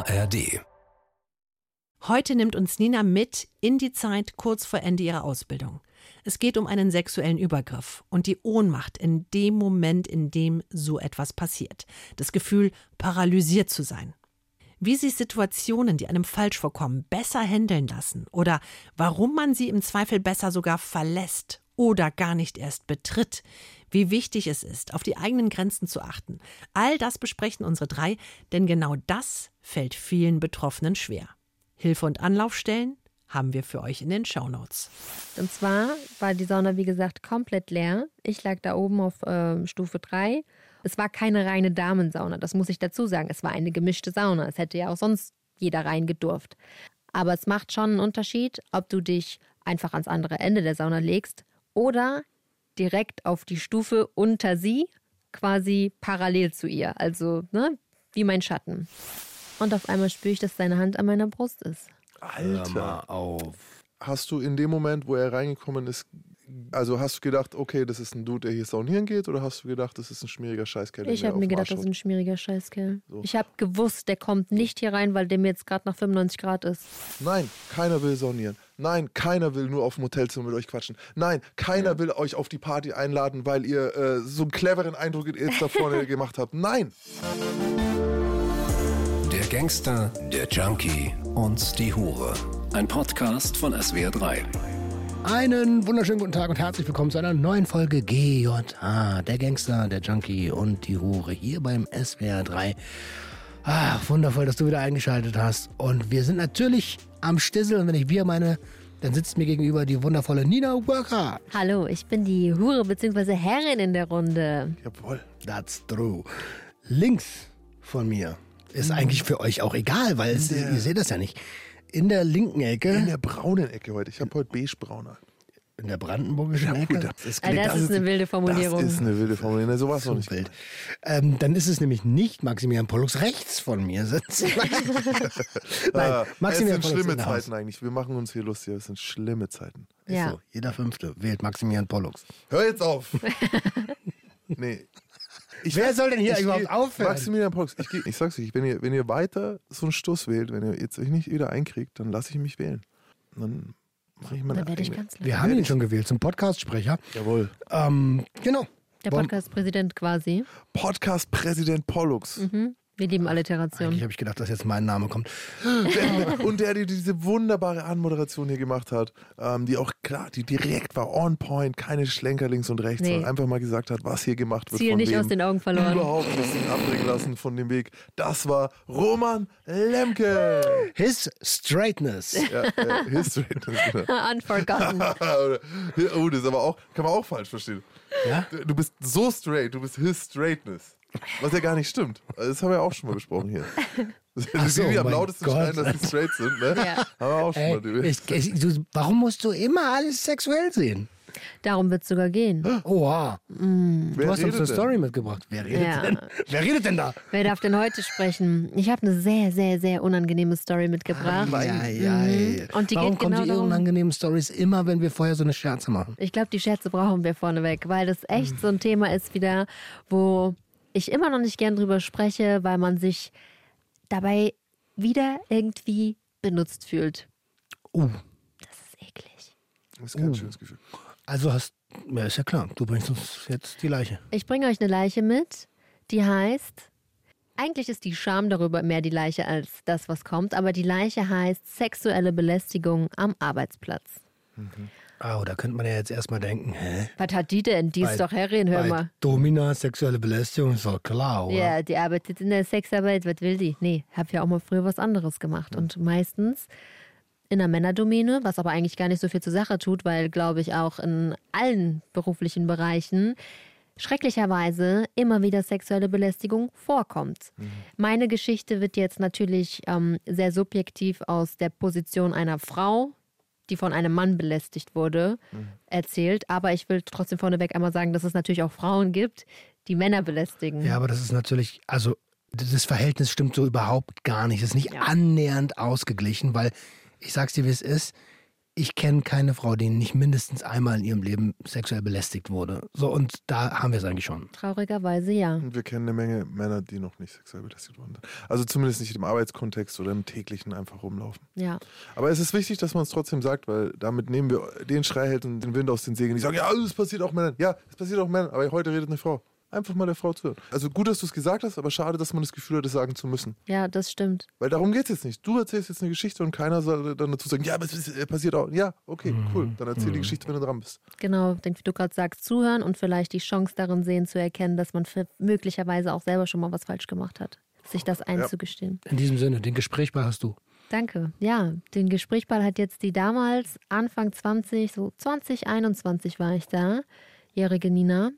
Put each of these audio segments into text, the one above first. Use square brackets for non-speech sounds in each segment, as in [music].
ARD. Heute nimmt uns Nina mit in die Zeit kurz vor Ende ihrer Ausbildung. Es geht um einen sexuellen Übergriff und die Ohnmacht in dem Moment, in dem so etwas passiert. Das Gefühl, paralysiert zu sein. Wie sie Situationen, die einem falsch vorkommen, besser handeln lassen oder warum man sie im Zweifel besser sogar verlässt oder gar nicht erst betritt, wie wichtig es ist, auf die eigenen Grenzen zu achten. All das besprechen unsere drei, denn genau das fällt vielen Betroffenen schwer. Hilfe und Anlaufstellen haben wir für euch in den Shownotes. Und zwar war die Sauna, wie gesagt, komplett leer. Ich lag da oben auf äh, Stufe 3. Es war keine reine Damensauna, das muss ich dazu sagen. Es war eine gemischte Sauna. Es hätte ja auch sonst jeder reingedurft. Aber es macht schon einen Unterschied, ob du dich einfach ans andere Ende der Sauna legst oder direkt auf die Stufe unter sie, quasi parallel zu ihr. Also, ne, wie mein Schatten. Und auf einmal spüre ich, dass seine Hand an meiner Brust ist. Alter. auf. Hast du in dem Moment, wo er reingekommen ist, also hast du gedacht, okay, das ist ein Dude, der hier saunieren geht, oder hast du gedacht, das ist ein schmieriger Scheißkerl? Ich habe mir gedacht, das ist ein schmieriger Scheißkerl. So. Ich habe gewusst, der kommt nicht hier rein, weil der mir jetzt gerade nach 95 Grad ist. Nein, keiner will saunieren. Nein, keiner will nur auf dem Hotelzimmer mit euch quatschen. Nein, keiner will euch auf die Party einladen, weil ihr äh, so einen cleveren Eindruck jetzt da vorne [laughs] gemacht habt. Nein. Der Gangster, der Junkie und die Hure. Ein Podcast von SWR3. Einen wunderschönen guten Tag und herzlich willkommen zu einer neuen Folge GJH, der Gangster, der Junkie und die Hure hier beim SWR 3. Ach, wundervoll, dass du wieder eingeschaltet hast. Und wir sind natürlich am Stissel und wenn ich wir meine, dann sitzt mir gegenüber die wundervolle Nina Worker. Hallo, ich bin die Hure bzw. Herrin in der Runde. Jawohl. That's true. Links von mir ist eigentlich für euch auch egal, weil es, ihr seht das ja nicht. In der linken Ecke, In der braunen Ecke heute. Ich habe heute beige-brauner. in der brandenburgischen Ja, Ecke, gut, das- das Ah, das ist eine wilde Formulierung. Das ist eine wilde Formulierung. Ne, sowas noch so nicht. wild. Ähm, dann ist es nämlich nicht Maximilian Pollux rechts von mir sitzt. [laughs] [laughs] Nein, Ah, es Maximilian sind Pollux schlimme. Zeiten eigentlich. Wir machen uns hier lustig. Es sind schlimme Zeiten. Ist Ja. So, jeder Fünfte wählt Maximilian Pollux. Hör jetzt auf. [laughs] nee. Ich Wer soll denn hier ich überhaupt aufhören? Maximilian Pollux, ich, ich sag's euch, wenn ihr, wenn ihr weiter so einen Stoß wählt, wenn ihr jetzt euch nicht wieder einkriegt, dann lasse ich mich wählen. Dann mache ich meine Dann werde ich Kanzler. Wir haben ihn schon gewählt zum Podcastsprecher. Jawohl. Ähm, genau. Der Podcast-Präsident quasi. Podcast-Präsident Pollux. Mhm. Wir lieben Alliteration. Eigentlich habe ich gedacht, dass jetzt mein Name kommt. Der, [laughs] und der, die diese wunderbare Anmoderation hier gemacht hat, ähm, die auch klar, die direkt war, on point, keine Schlenker links und rechts, Nee. sondern einfach mal gesagt hat, was hier gemacht wird. Ziel von nicht wem. aus den Augen verloren. Überhaupt nicht abbringen lassen von dem Weg. Das war Roman Lemke. His Straightness. ja, äh, History. Genau. [laughs] Unforgotten. [laughs] oh, das ist aber auch, kann man auch falsch verstehen. Ja? Du bist so straight, du bist his straightness. Was ja gar nicht stimmt. Das haben wir auch schon mal besprochen hier. [laughs] Ach so, die, die am lautesten Gott. schreien, dass sie straight sind, ne? Ja. Haben wir auch schon Ey, mal drüber. ich, ich, du, warum musst du immer alles sexuell sehen? Darum wird es sogar gehen. Oha. Wer Du hast uns redet eine denn? Story mitgebracht. Wer redet Ja. denn? Wer redet denn da? Wer darf denn heute sprechen? Ich habe eine sehr, sehr, sehr unangenehme Story mitgebracht. Ei, ei, ei. Mhm. Und die Warum geht kommen genau die darum- unangenehmen Stories immer, wenn wir vorher so eine Scherze machen? Ich glaube, die Scherze brauchen wir vorneweg, weil das echt so ein Thema ist wieder, wo ich immer noch nicht gern drüber spreche, weil man sich dabei wieder irgendwie benutzt fühlt. Uh, Das ist eklig. Das ist kein schönes Gefühl. also hast, ja, ist ja klar, du bringst uns jetzt die Leiche. Ich bringe euch eine Leiche mit, die heißt, eigentlich ist die Scham darüber mehr die Leiche als das, was kommt, aber die Leiche heißt sexuelle Belästigung am Arbeitsplatz. Oh, da könnte man ja jetzt erstmal denken, hä? Was hat die denn? Die Bei- ist doch Herrin, hör Bei mal. Domina, sexuelle Belästigung ist doch klar, oder? Ja, die arbeitet in der Sexarbeit, was will die? Nee, hab ja auch mal früher was anderes gemacht. Und meistens in der Männerdomäne, was aber eigentlich gar nicht so viel zur Sache tut, weil, glaube ich, auch in allen beruflichen Bereichen schrecklicherweise immer wieder sexuelle Belästigung vorkommt. Meine Geschichte wird jetzt natürlich ähm, sehr subjektiv aus der Position einer Frau, die von einem Mann belästigt wurde, erzählt. Aber ich will trotzdem vorneweg einmal sagen, dass es natürlich auch Frauen gibt, die Männer belästigen. Ja, aber das ist natürlich, also das Verhältnis stimmt so überhaupt gar nicht. Es ist nicht Ja. annähernd ausgeglichen, weil ich sag's dir, wie es ist. Ich kenne keine Frau, die nicht mindestens einmal in ihrem Leben sexuell belästigt wurde. So, und da haben wir es eigentlich schon. Traurigerweise ja. Und wir kennen eine Menge Männer, die noch nicht sexuell belästigt worden sind. Also zumindest nicht im Arbeitskontext oder im täglichen einfach rumlaufen. Ja. Aber es ist wichtig, dass man es trotzdem sagt, weil damit nehmen wir den Schreihälten den Wind aus den Segeln. Die sagen, ja, es passiert auch Männern. Ja, es passiert auch Männern, aber heute redet eine Frau. Einfach mal der Frau zuhören. Also gut, dass du es gesagt hast, aber schade, dass man das Gefühl hat, es sagen zu müssen. Ja, das stimmt. Weil darum geht es jetzt nicht. Du erzählst jetzt eine Geschichte und keiner soll dann dazu sagen, ja, aber es äh, passiert auch. Ja, okay, cool. Dann erzähl die Geschichte, wenn du dran bist. Genau, denk, wie du gerade sagst, zuhören und vielleicht die Chance darin sehen, zu erkennen, dass man möglicherweise auch selber schon mal was falsch gemacht hat. Sich das einzugestehen. In diesem Sinne, den Gesprächball hast du. Danke. Ja, den Gesprächsball hat jetzt die damals, Anfang 20, so 2021 war ich da, jährige Nina,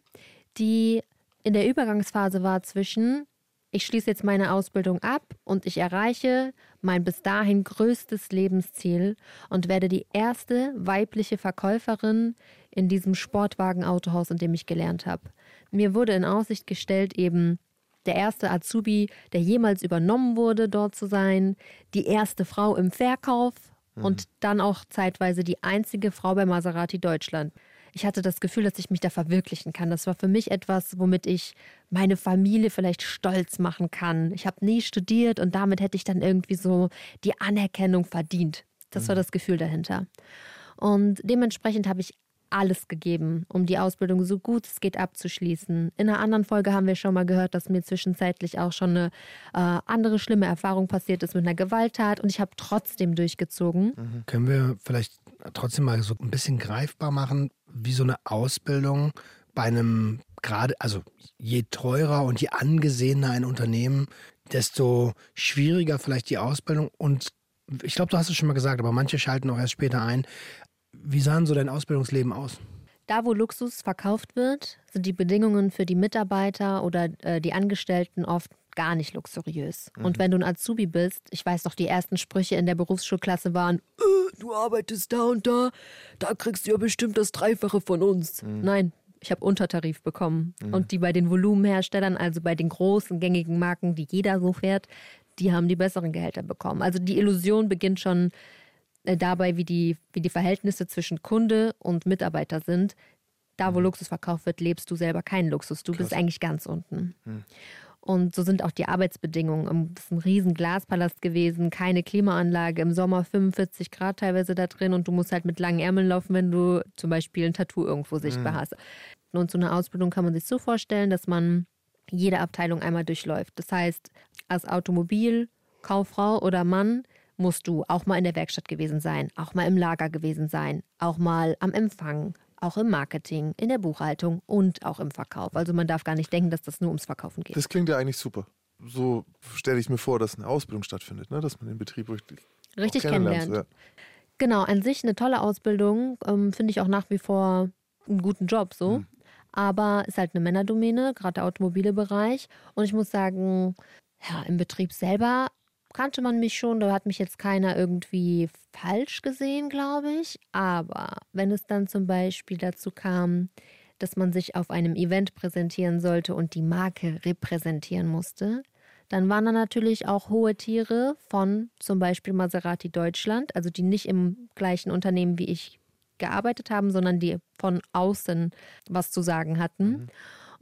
die in der Übergangsphase war zwischen, ich schließe jetzt meine Ausbildung ab und ich erreiche mein bis dahin größtes Lebensziel und werde die erste weibliche Verkäuferin in diesem Sportwagen-Autohaus, in dem ich gelernt habe. Mir wurde in Aussicht gestellt, eben der erste Azubi, der jemals übernommen wurde, dort zu sein, die erste Frau im Verkauf und dann auch zeitweise die einzige Frau bei Maserati Deutschland. Ich hatte das Gefühl, dass ich mich da verwirklichen kann. Das war für mich etwas, womit ich meine Familie vielleicht stolz machen kann. Ich habe nie studiert und damit hätte ich dann irgendwie so die Anerkennung verdient. Das war das Gefühl dahinter. Und dementsprechend habe ich alles gegeben, um die Ausbildung so gut es geht abzuschließen. In einer anderen Folge haben wir schon mal gehört, dass mir zwischenzeitlich auch schon eine äh, andere schlimme Erfahrung passiert ist mit einer Gewalttat und ich habe trotzdem durchgezogen. Können wir vielleicht trotzdem mal so ein bisschen greifbar machen, wie so eine Ausbildung bei einem gerade, also je teurer und je angesehener ein Unternehmen, desto schwieriger vielleicht die Ausbildung. Und ich glaube, du hast es schon mal gesagt, aber manche schalten auch erst später ein. Wie sah denn so dein Ausbildungsleben aus? Da, wo Luxus verkauft wird, sind die Bedingungen für die Mitarbeiter oder äh, die Angestellten oft gar nicht luxuriös. Und wenn du ein Azubi bist, ich weiß noch, die ersten Sprüche in der Berufsschulklasse waren, äh, du arbeitest da und da, da kriegst du ja bestimmt das Dreifache von uns. Nein, ich habe Untertarif bekommen. Und die bei den Volumenherstellern, also bei den großen gängigen Marken, die jeder so fährt, die haben die besseren Gehälter bekommen. Also die Illusion beginnt schon äh, dabei, wie die, wie die Verhältnisse zwischen Kunde und Mitarbeiter sind. Da, wo Luxus verkauft wird, lebst du selber keinen Luxus. Du bist eigentlich ganz unten. Und so sind auch die Arbeitsbedingungen. Das ist ein riesen Glaspalast gewesen, keine Klimaanlage, im Sommer 45 Grad teilweise da drin und du musst halt mit langen Ärmeln laufen, wenn du zum Beispiel ein Tattoo irgendwo sichtbar hast. Und so eine Ausbildung kann man sich so vorstellen, dass man jede Abteilung einmal durchläuft. Das heißt, als Automobilkauffrau oder Mann musst du auch mal in der Werkstatt gewesen sein, auch mal im Lager gewesen sein, auch mal am Empfang, auch im Marketing, in der Buchhaltung und auch im Verkauf. Also man darf gar nicht denken, dass das nur ums Verkaufen geht. Das klingt ja eigentlich super. So stelle ich mir vor, dass eine Ausbildung stattfindet, ne? dass man den Betrieb richtig, Richtig kennenlernt. kennenlernt. Genau, an sich eine tolle Ausbildung, ähm, finde ich auch nach wie vor einen guten Job so. Aber ist halt eine Männerdomäne, gerade der automobile Bereich. Und ich muss sagen, ja, im Betrieb selber kannte man mich schon, da hat mich jetzt keiner irgendwie falsch gesehen, glaube ich. Aber wenn es dann zum Beispiel dazu kam, dass man sich auf einem Event präsentieren sollte und die Marke repräsentieren musste, dann waren da natürlich auch hohe Tiere von zum Beispiel Maserati Deutschland, also die nicht im gleichen Unternehmen wie ich gearbeitet haben, sondern die von außen was zu sagen hatten.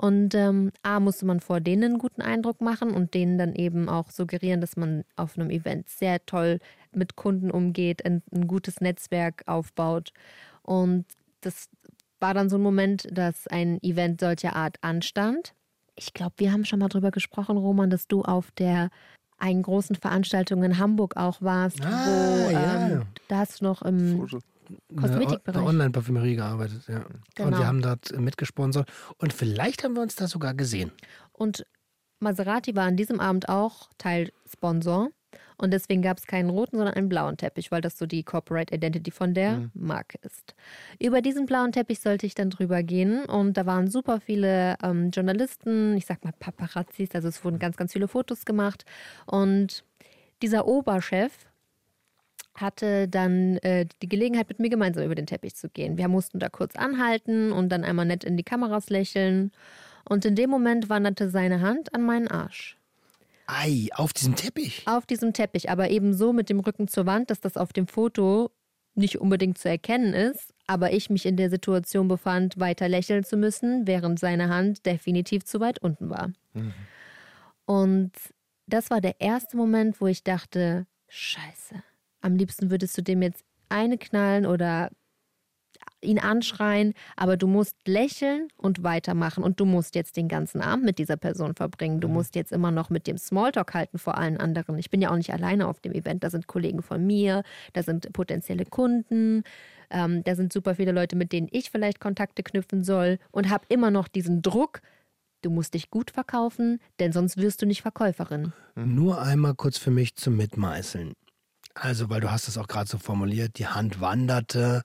Und ähm, A, musste man vor denen einen guten Eindruck machen und denen dann eben auch suggerieren, dass man auf einem Event sehr toll mit Kunden umgeht, ein, ein gutes Netzwerk aufbaut. Und das war dann so ein Moment, dass ein Event solcher Art anstand. Ich glaube, wir haben schon mal drüber gesprochen, Roman, dass du auf der einen großen Veranstaltung in Hamburg auch warst, Ah, wo ja. ähm, da hast du noch im Foto. Kosmetikbereich. Der Online-Parfümerie gearbeitet, ja. Und Genau. wir haben dort mitgesponsert. Und vielleicht haben wir uns da sogar gesehen. Und Maserati war an diesem Abend auch Teilsponsor. Und deswegen gab es keinen roten, sondern einen blauen Teppich, weil das so die Corporate Identity von der Marke ist. Über diesen blauen Teppich sollte ich dann drüber gehen. Und da waren super viele ähm, Journalisten, ich sag mal Paparazzis, also es wurden ganz, ganz viele Fotos gemacht. Und dieser Oberchef hatte dann äh, die Gelegenheit, mit mir gemeinsam über den Teppich zu gehen. Wir mussten da kurz anhalten und dann einmal nett in die Kameras lächeln. Und in dem Moment wanderte seine Hand an meinen Arsch. Ei, auf diesem Teppich. Auf diesem Teppich, aber eben so mit dem Rücken zur Wand, dass das auf dem Foto nicht unbedingt zu erkennen ist, aber ich mich in der Situation befand, weiter lächeln zu müssen, während seine Hand definitiv zu weit unten war. Und das war der erste Moment, wo ich dachte, scheiße, am liebsten würdest du dem jetzt eine knallen oder ihn anschreien, aber du musst lächeln und weitermachen und du musst jetzt den ganzen Abend mit dieser Person verbringen. Du musst jetzt immer noch mit dem Smalltalk halten vor allen anderen. Ich bin ja auch nicht alleine auf dem Event. Da sind Kollegen von mir, da sind potenzielle Kunden, ähm, da sind super viele Leute, mit denen ich vielleicht Kontakte knüpfen soll und habe immer noch diesen Druck. Du musst dich gut verkaufen, denn sonst wirst du nicht Verkäuferin. Nur einmal kurz für mich zum Mitmeißeln. Also, weil du hast es auch gerade so formuliert, die Hand wanderte.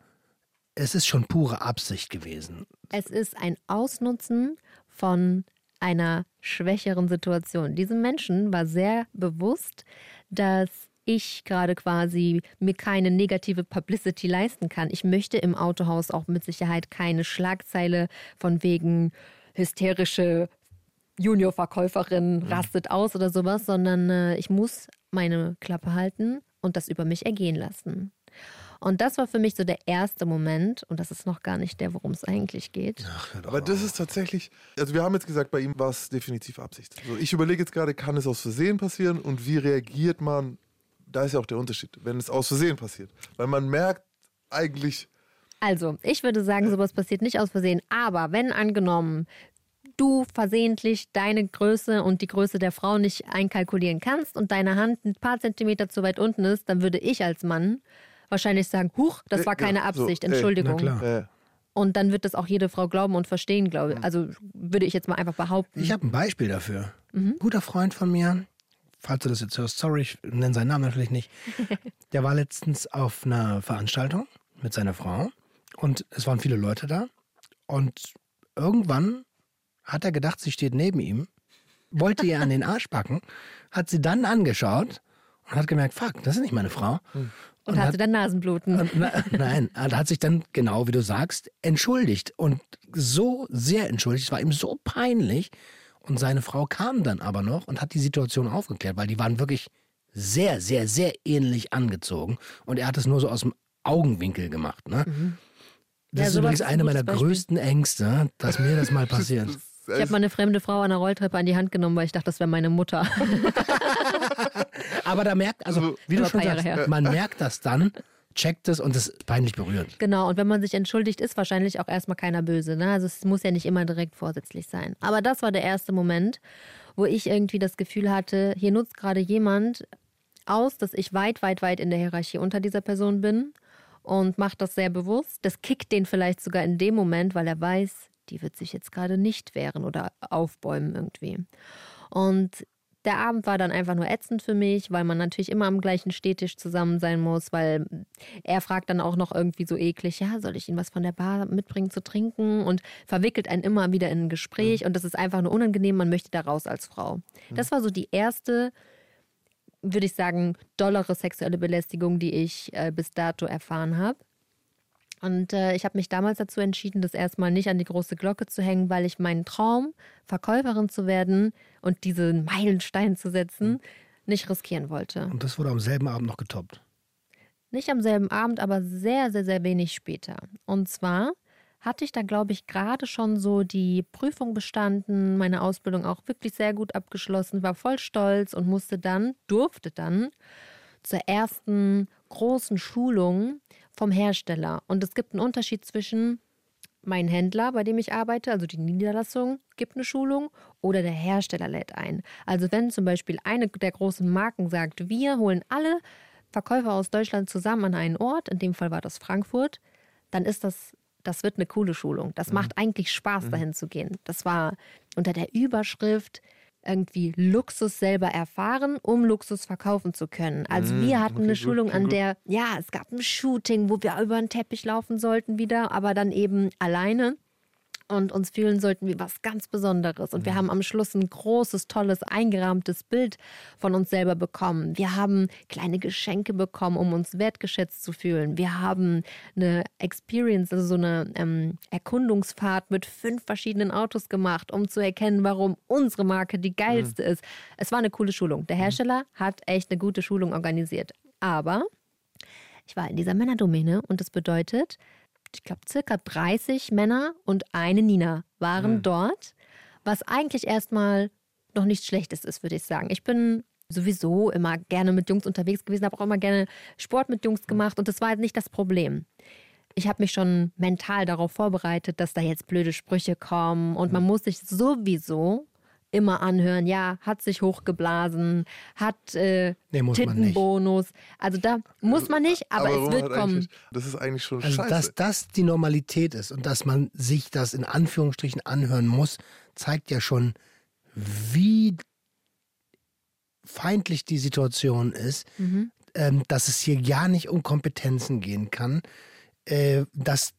Es ist schon pure Absicht gewesen. Es ist ein Ausnutzen von einer schwächeren Situation. Diesem Menschen war sehr bewusst, dass ich gerade quasi mir keine negative Publicity leisten kann. Ich möchte im Autohaus auch mit Sicherheit keine Schlagzeile von wegen hysterische Juniorverkäuferin rastet aus oder sowas, sondern äh, ich muss meine Klappe halten und das über mich ergehen lassen. Und das war für mich so der erste Moment, und das ist noch gar nicht der, worum es eigentlich geht. Aber das ist tatsächlich, also wir haben jetzt gesagt, bei ihm war es definitiv Absicht. Also ich überlege jetzt gerade, kann es aus Versehen passieren und wie reagiert man? Da ist ja auch der Unterschied, wenn es aus Versehen passiert. Weil man merkt eigentlich, Also, ich würde sagen, sowas passiert nicht aus Versehen. Aber wenn angenommen, du versehentlich deine Größe und die Größe der Frau nicht einkalkulieren kannst und deine Hand ein paar Zentimeter zu weit unten ist, dann würde ich als Mann wahrscheinlich sagen, huch, das war Ja, keine Absicht, ey, Entschuldigung. na klar. äh, Und dann wird das auch jede Frau glauben und verstehen, glaube ich. Also würde ich jetzt mal einfach behaupten. Ich habe ein Beispiel dafür. Ein guter Freund von mir, falls du das jetzt hörst, sorry, ich nenne seinen Namen natürlich nicht. [laughs] Der war letztens auf einer Veranstaltung mit seiner Frau und es waren viele Leute da. Und irgendwann hat er gedacht, sie steht neben ihm, wollte ihr an den Arsch packen, hat sie dann angeschaut und hat gemerkt, fuck, das ist nicht meine Frau. und hatte dann Nasenbluten. Und na, nein, er hat sich dann, genau wie du sagst, entschuldigt. Und so sehr entschuldigt. Es war ihm so peinlich. Und seine Frau kam dann aber noch und hat die Situation aufgeklärt, weil die waren wirklich sehr, sehr, sehr ähnlich angezogen. Und er hat es nur so aus dem Augenwinkel gemacht. Ne? Das Mhm. Ja, ist übrigens eine meiner größten Ängste, dass mir das mal passiert. [laughs] Ich habe mal eine fremde Frau an der Rolltreppe an die Hand genommen, weil ich dachte, das wäre meine Mutter. Aber da merkt, also wie du schon sagst, her. man merkt das dann, checkt es und es ist peinlich berührt. Genau, und wenn man sich entschuldigt, ist wahrscheinlich auch erstmal keiner böse. Ne? Also es muss ja nicht immer direkt vorsätzlich sein. Aber das war der erste Moment, wo ich irgendwie das Gefühl hatte, hier nutzt gerade jemand aus, dass ich weit, weit, weit in der Hierarchie unter dieser Person bin und macht das sehr bewusst. Das kickt den vielleicht sogar in dem Moment, weil er weiß, die wird sich jetzt gerade nicht wehren oder aufbäumen irgendwie. Und der Abend war dann einfach nur ätzend für mich, weil man natürlich immer am gleichen Stehtisch zusammen sein muss, weil er fragt dann auch noch irgendwie so eklig, ja, soll ich Ihnen was von der Bar mitbringen zu trinken? Und verwickelt einen immer wieder in ein Gespräch und das ist einfach nur unangenehm, man möchte da raus als Frau. Das war so die erste, würde ich sagen, dollere sexuelle Belästigung, die ich äh, bis dato erfahren habe. Und äh, ich habe mich damals dazu entschieden, das erstmal nicht an die große Glocke zu hängen, weil ich meinen Traum, Verkäuferin zu werden und diesen Meilenstein zu setzen, nicht riskieren wollte. Und das wurde am selben Abend noch getoppt. Nicht am selben Abend, aber sehr, sehr, sehr wenig später. Und zwar hatte ich da, glaube ich, gerade schon so die Prüfung bestanden, meine Ausbildung auch wirklich sehr gut abgeschlossen, war voll stolz und musste dann, durfte dann zur ersten großen Schulung vom Hersteller. Und es gibt einen Unterschied zwischen mein Händler, bei dem ich arbeite, also die Niederlassung, gibt eine Schulung oder der Hersteller lädt ein. Also wenn zum Beispiel eine der großen Marken sagt, wir holen alle Verkäufer aus Deutschland zusammen an einen Ort, in dem Fall war das Frankfurt, dann ist das, das wird eine coole Schulung. Das macht eigentlich Spaß, dahin zu gehen. Das war unter der Überschrift irgendwie Luxus selber erfahren, um Luxus verkaufen zu können. Also wir hatten okay, eine Schulung, an gut. der, ja, es gab ein Shooting, wo wir über den Teppich laufen sollten wieder, aber dann eben alleine und uns fühlen sollten wie was ganz Besonderes. Und wir haben am Schluss ein großes, tolles, eingerahmtes Bild von uns selber bekommen. Wir haben kleine Geschenke bekommen, um uns wertgeschätzt zu fühlen. Wir haben eine Experience, also so eine ähm, Erkundungsfahrt mit fünf verschiedenen Autos gemacht, um zu erkennen, warum unsere Marke die geilste ist. Es war eine coole Schulung. Der Hersteller hat echt eine gute Schulung organisiert. Aber Ich war in dieser Männerdomäne und das bedeutet, ich glaube, circa 30 Männer und eine Nina waren dort, was eigentlich erstmal noch nichts Schlechtes ist, würde ich sagen. Ich bin sowieso immer gerne mit Jungs unterwegs gewesen, habe auch immer gerne Sport mit Jungs gemacht und das war nicht das Problem. Ich habe mich schon mental darauf vorbereitet, dass da jetzt blöde Sprüche kommen und man muss sich sowieso immer anhören, ja, hat sich hochgeblasen, hat äh, Nee, muss man nicht. Tittenbonus. Also da muss man nicht, aber, warum es wird kommen. eigentlich- Das ist eigentlich schon Also, scheiße. dass das die Normalität ist und dass man sich das in Anführungsstrichen anhören muss, zeigt ja schon, wie feindlich die Situation ist, Mhm. ähm, dass es hier ja nicht um Kompetenzen gehen kann. Äh, das,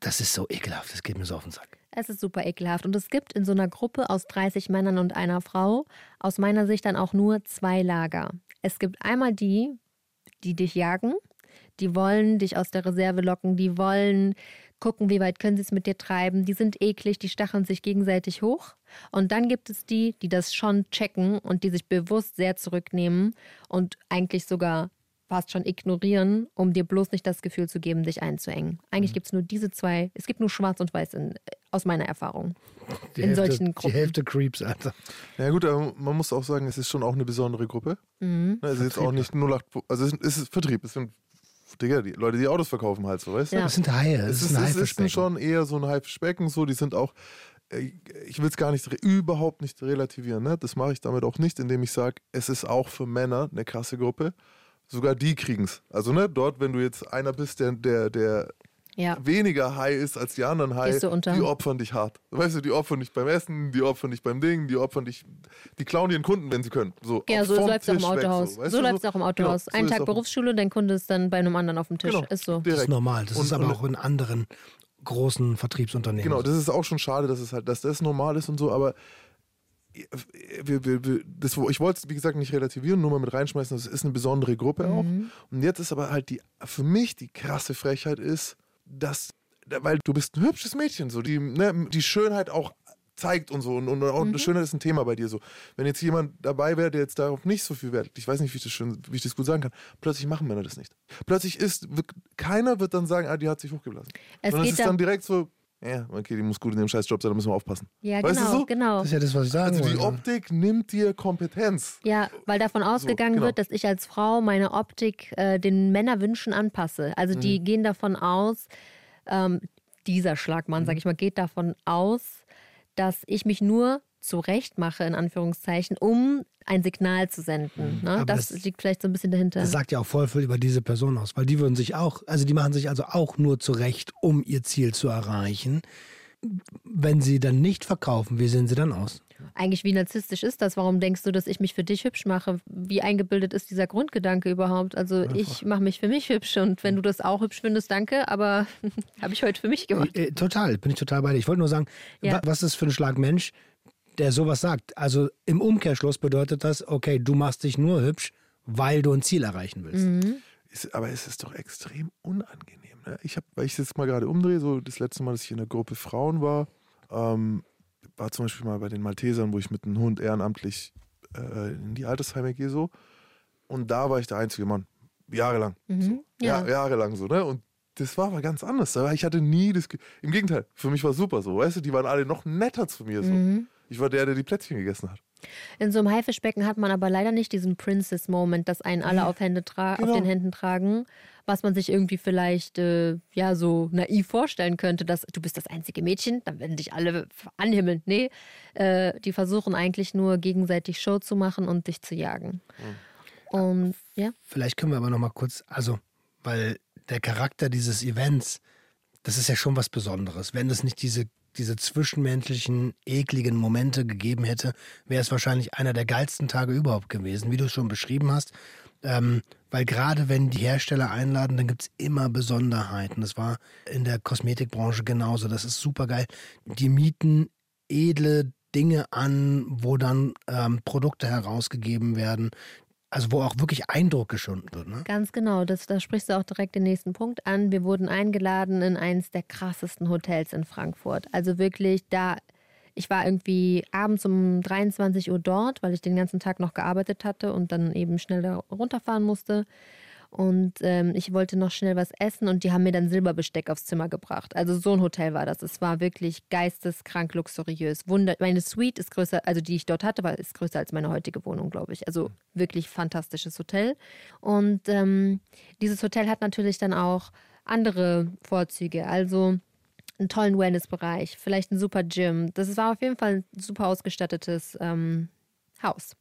das ist so ekelhaft, das geht mir so auf den Sack. Es ist super ekelhaft. Und es gibt in so einer Gruppe aus 30 Männern und einer Frau aus meiner Sicht dann auch nur zwei Lager. Es gibt einmal die, die dich jagen, die wollen dich aus der Reserve locken, die wollen gucken, wie weit können sie es mit dir treiben, die sind eklig, die stacheln sich gegenseitig hoch. Und dann gibt es die, die das schon checken und die sich bewusst sehr zurücknehmen und eigentlich sogar fast schon ignorieren, um dir bloß nicht das Gefühl zu geben, dich einzuengen. Eigentlich gibt es nur diese zwei, es gibt nur schwarz und weiß in, aus meiner Erfahrung. Die In Hälfte, solchen Gruppen. Die Hälfte Creeps, Alter. Ja gut, aber man muss auch sagen, es ist schon auch eine besondere Gruppe. Mhm. Ne, Es ist jetzt auch nicht 08, also es ist, es ist Vertrieb, es sind Digga, die Leute, die Autos verkaufen halt so, weißt du? Ja. Das sind Haie, das Es ist ist, ein es ist schon eher so ein Haifischbecken, so, die sind auch, äh, ich will es gar nicht, überhaupt nicht relativieren, ne? das mache ich damit auch nicht, indem ich sage, es ist auch für Männer eine krasse Gruppe, sogar die kriegen es. Also ne, dort, wenn du jetzt einer bist, der, der, der Ja. weniger high ist als die anderen high, die opfern dich hart. Weißt du, die opfern dich beim Essen, die opfern dich beim Ding, die opfern dich, die klauen ihren Kunden, wenn sie können. So, Ja, so läuft es auch im Autohaus. So, so du, läuft es auch im Autohaus. Genau, so Einen ist Tag Berufsschule, dein Kunde ist dann bei einem anderen auf dem Tisch. Genau, Ist so. Das ist direkt. normal. Das Und- ist aber auch in anderen großen Vertriebsunternehmen. Genau, so. das ist auch schon schade, dass es halt, dass das normal ist und so, aber wir, wir, wir, das, ich wollte es, wie gesagt, nicht relativieren, nur mal mit reinschmeißen, das ist eine besondere Gruppe auch. Und jetzt ist aber halt die, für mich die krasse Frechheit ist, dass, weil du bist ein hübsches Mädchen, so, die, ne, die Schönheit auch zeigt und so. Und, und, und Schönheit ist ein Thema bei dir so. Wenn jetzt jemand dabei wäre, der jetzt darauf nicht so viel Wert, ich weiß nicht, wie ich das, schön, wie ich das gut sagen kann, plötzlich machen Männer das nicht. Plötzlich ist, keiner wird dann sagen, ah, die hat sich hochgeblasen. Es Sondern es ist da- dann direkt so, ja, okay, die muss gut in dem Scheißjob sein, da müssen wir aufpassen. Ja, Weißt du genau, so? genau. Das ist ja das, was ich sagen Also die. Optik nimmt dir Kompetenz. Ja, weil davon ausgegangen genau. wird, dass ich als Frau meine Optik äh, den Männerwünschen anpasse. Also die Mhm. gehen davon aus, ähm, dieser Schlagmann, Mhm. sag ich mal, geht davon aus, dass ich mich nur zurecht mache, in Anführungszeichen, um ein Signal zu senden. Ne? Das, das- liegt vielleicht so ein bisschen dahinter. Das sagt ja auch voll viel über diese Person aus, weil die würden sich auch, also die machen sich also auch nur zurecht, um ihr Ziel zu erreichen. Wenn sie dann nicht verkaufen, wie sehen sie dann aus? Eigentlich, wie narzisstisch ist das? Warum denkst du, dass ich mich für dich hübsch mache? Wie eingebildet ist dieser Grundgedanke überhaupt? Also ich mache mich für mich hübsch und wenn du das auch hübsch findest, danke, aber [laughs] habe ich heute für mich gemacht. Äh, total, bin ich total bei dir. Ich wollte nur sagen, Ja. wa- was ist für ein Schlag Mensch, der sowas sagt? Also im Umkehrschluss bedeutet das, okay, du machst dich nur hübsch, weil du ein Ziel erreichen willst. Mhm. Ist, aber es ist doch extrem unangenehm. Ne? Ich habe, weil ich es jetzt mal gerade umdrehe, so das letzte Mal, dass ich in einer Gruppe Frauen war, ähm, war zum Beispiel mal bei den Maltesern, wo ich mit einem Hund ehrenamtlich äh, in die Altersheime gehe so. Und da war ich der einzige Mann. Jahrelang. So. Mhm. Ja. Ja. Jahrelang so, ne? Und das war aber ganz anders. Aber Ich hatte nie das. Ge Im Gegenteil, für mich war es super so. Weißt du, die waren alle noch netter zu mir so. Mhm. Ich war der, der die Plätzchen gegessen hat. In so einem Haifischbecken hat man aber leider nicht diesen Princess-Moment, dass einen alle auf, Hände tra Genau. auf den Händen tragen, was man sich irgendwie vielleicht äh, ja so naiv vorstellen könnte, dass du bist das einzige Mädchen, dann werden dich alle anhimmeln. Nee, äh, die versuchen eigentlich nur gegenseitig Show zu machen und dich zu jagen. Und ja, Vielleicht können wir aber noch mal kurz, also, weil der Charakter dieses Events, das ist ja schon was Besonderes. Wenn es nicht diese, diese zwischenmenschlichen, ekligen Momente gegeben hätte, wäre es wahrscheinlich einer der geilsten Tage überhaupt gewesen, wie du es schon beschrieben hast. Ähm, weil gerade wenn die Hersteller einladen, dann gibt es immer Besonderheiten. Das war in der Kosmetikbranche genauso. Das ist super geil. Die mieten edle Dinge an, wo dann ähm, Produkte herausgegeben werden. Also wo auch wirklich Eindruck geschunden wird. Ne? Ganz genau, das, da sprichst du auch direkt den nächsten Punkt an. Wir wurden eingeladen in eines der krassesten Hotels in Frankfurt. Also wirklich da, ich war irgendwie abends um 23 Uhr dort, weil ich den ganzen Tag noch gearbeitet hatte und dann eben schnell runterfahren musste. Und ähm, ich wollte noch schnell was essen und die haben mir dann Silberbesteck aufs Zimmer gebracht. Also so ein Hotel war das. Es war wirklich geisteskrank luxuriös. Wunder meine Suite ist größer, also die ich dort hatte, war, ist größer als meine heutige Wohnung, glaube ich. Also wirklich fantastisches Hotel. Und ähm, dieses Hotel hat natürlich dann auch andere Vorzüge. Also einen tollen Wellnessbereich, vielleicht ein super Gym. Das war auf jeden Fall ein super ausgestattetes ähm, Haus.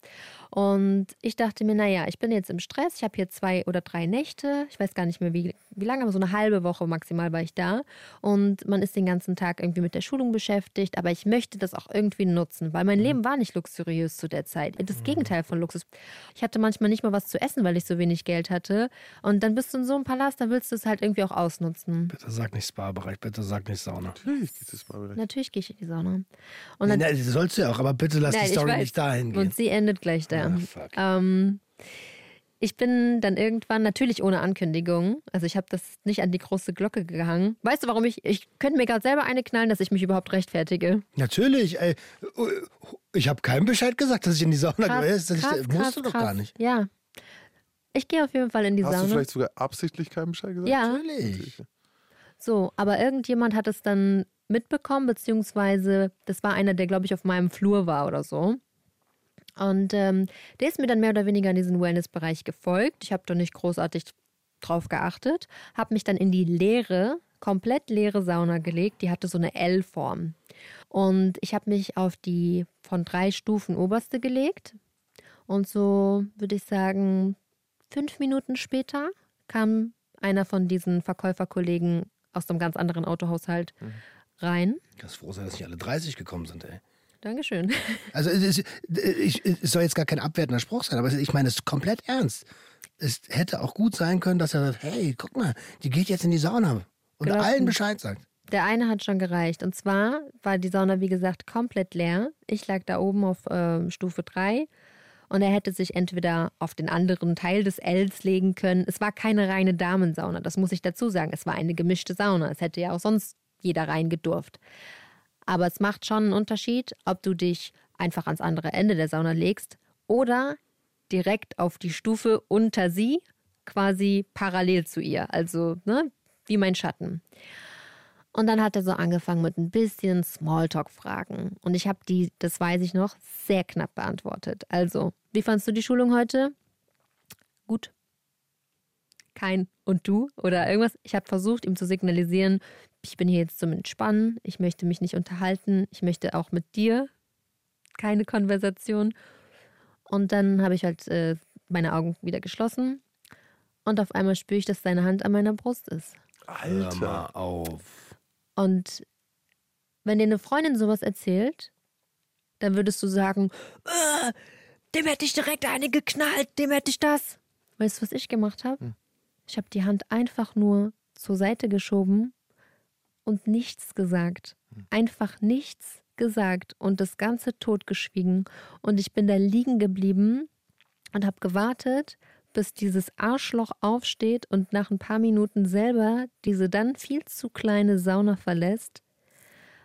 Und ich dachte mir, naja, ich bin jetzt im Stress, ich habe hier zwei oder drei Nächte, ich weiß gar nicht mehr wie, wie lange, aber so eine halbe Woche maximal war ich da. Und man ist den ganzen Tag irgendwie mit der Schulung beschäftigt, aber ich möchte das auch irgendwie nutzen, weil mein Leben war nicht luxuriös zu der Zeit. Das Gegenteil von Luxus. Ich hatte manchmal nicht mal was zu essen, weil ich so wenig Geld hatte. Und dann bist du in so einem Palast, da willst du es halt irgendwie auch ausnutzen. Bitte sag nicht Spa-Bereich, bitte sag nicht Sauna. Natürlich geht es wieder. Natürlich gehe ich in die Sauna. Und dann, Nein, das sollst du ja auch, aber bitte lass Nein, die Story weiß. nicht dahin gehen. Und sie endet gleich da. Ah, fuck. Ähm, ich bin dann irgendwann, natürlich ohne Ankündigung, also ich habe das nicht an die große Glocke gehangen. Weißt du, warum ich, ich könnte mir gerade selber eine knallen, dass ich mich überhaupt rechtfertige. Natürlich, ey. Ich habe keinem Bescheid gesagt, dass ich in die Sauna Krass, gehe. Das, krass, musst krass, du doch krass. gar nicht. Ja. Ich gehe auf jeden Fall in die Hast du Sauna. vielleicht sogar absichtlich keinen Bescheid gesagt? Ja, Natürlich. so, aber irgendjemand hat es dann mitbekommen, beziehungsweise das war einer, der, glaube ich, auf meinem Flur war oder so. Und ähm, der ist mir dann mehr oder weniger in diesen Wellness-Bereich gefolgt. Ich habe da nicht großartig drauf geachtet, habe mich dann in die leere, komplett leere Sauna gelegt. Die hatte so eine L-Form. Und ich habe mich auf die von drei Stufen oberste gelegt. Und so würde ich sagen, fünf Minuten später kam einer von diesen Verkäuferkollegen aus einem ganz anderen Autohaushalt rein. Kannst froh sein, dass nicht alle 30 gekommen sind, ey. Dankeschön. [laughs] Also es, ist- ich, es soll jetzt gar kein abwertender Spruch sein, aber ich meine es ist komplett ernst. Es hätte auch gut sein können, dass er sagt, hey, guck mal, die geht jetzt in die Sauna und Glaub allen. Bescheid sagt. Der eine hat schon gereicht. Und zwar war die Sauna, wie gesagt, komplett leer. Ich lag da oben auf ähm, Stufe 3 und er hätte sich entweder auf den anderen Teil des Ls legen können. Es war keine reine Damensauna, das muss ich dazu sagen. Es war eine gemischte Sauna. Es hätte ja auch sonst jeder reingedurft. Aber es macht schon einen Unterschied, ob du dich einfach ans andere Ende der Sauna legst oder direkt auf die Stufe unter sie, quasi parallel zu ihr. Also, ne, wie mein Schatten. Und dann hat er so angefangen mit ein bisschen Smalltalk-Fragen. Und ich habe die, das weiß ich noch, sehr knapp beantwortet. Also, wie fandst du die Schulung heute? Gut. Kein und du oder irgendwas. Ich habe versucht, ihm zu signalisieren, ich bin hier jetzt zum Entspannen, ich möchte mich nicht unterhalten, ich möchte auch mit dir keine Konversation. Und dann habe ich halt äh, meine Augen wieder geschlossen und auf einmal spüre ich, dass seine Hand an meiner Brust ist. Alter. mal auf. Und wenn dir eine Freundin sowas erzählt, dann würdest du sagen, "Äh, dem hätte ich direkt eine geknallt, dem hätte ich das. Weißt du, was ich gemacht habe? Ich habe die Hand einfach nur zur Seite geschoben und nichts gesagt. Einfach nichts gesagt und das Ganze totgeschwiegen. Und ich bin da liegen geblieben und habe gewartet, bis dieses Arschloch aufsteht und nach ein paar Minuten selber diese dann viel zu kleine Sauna verlässt,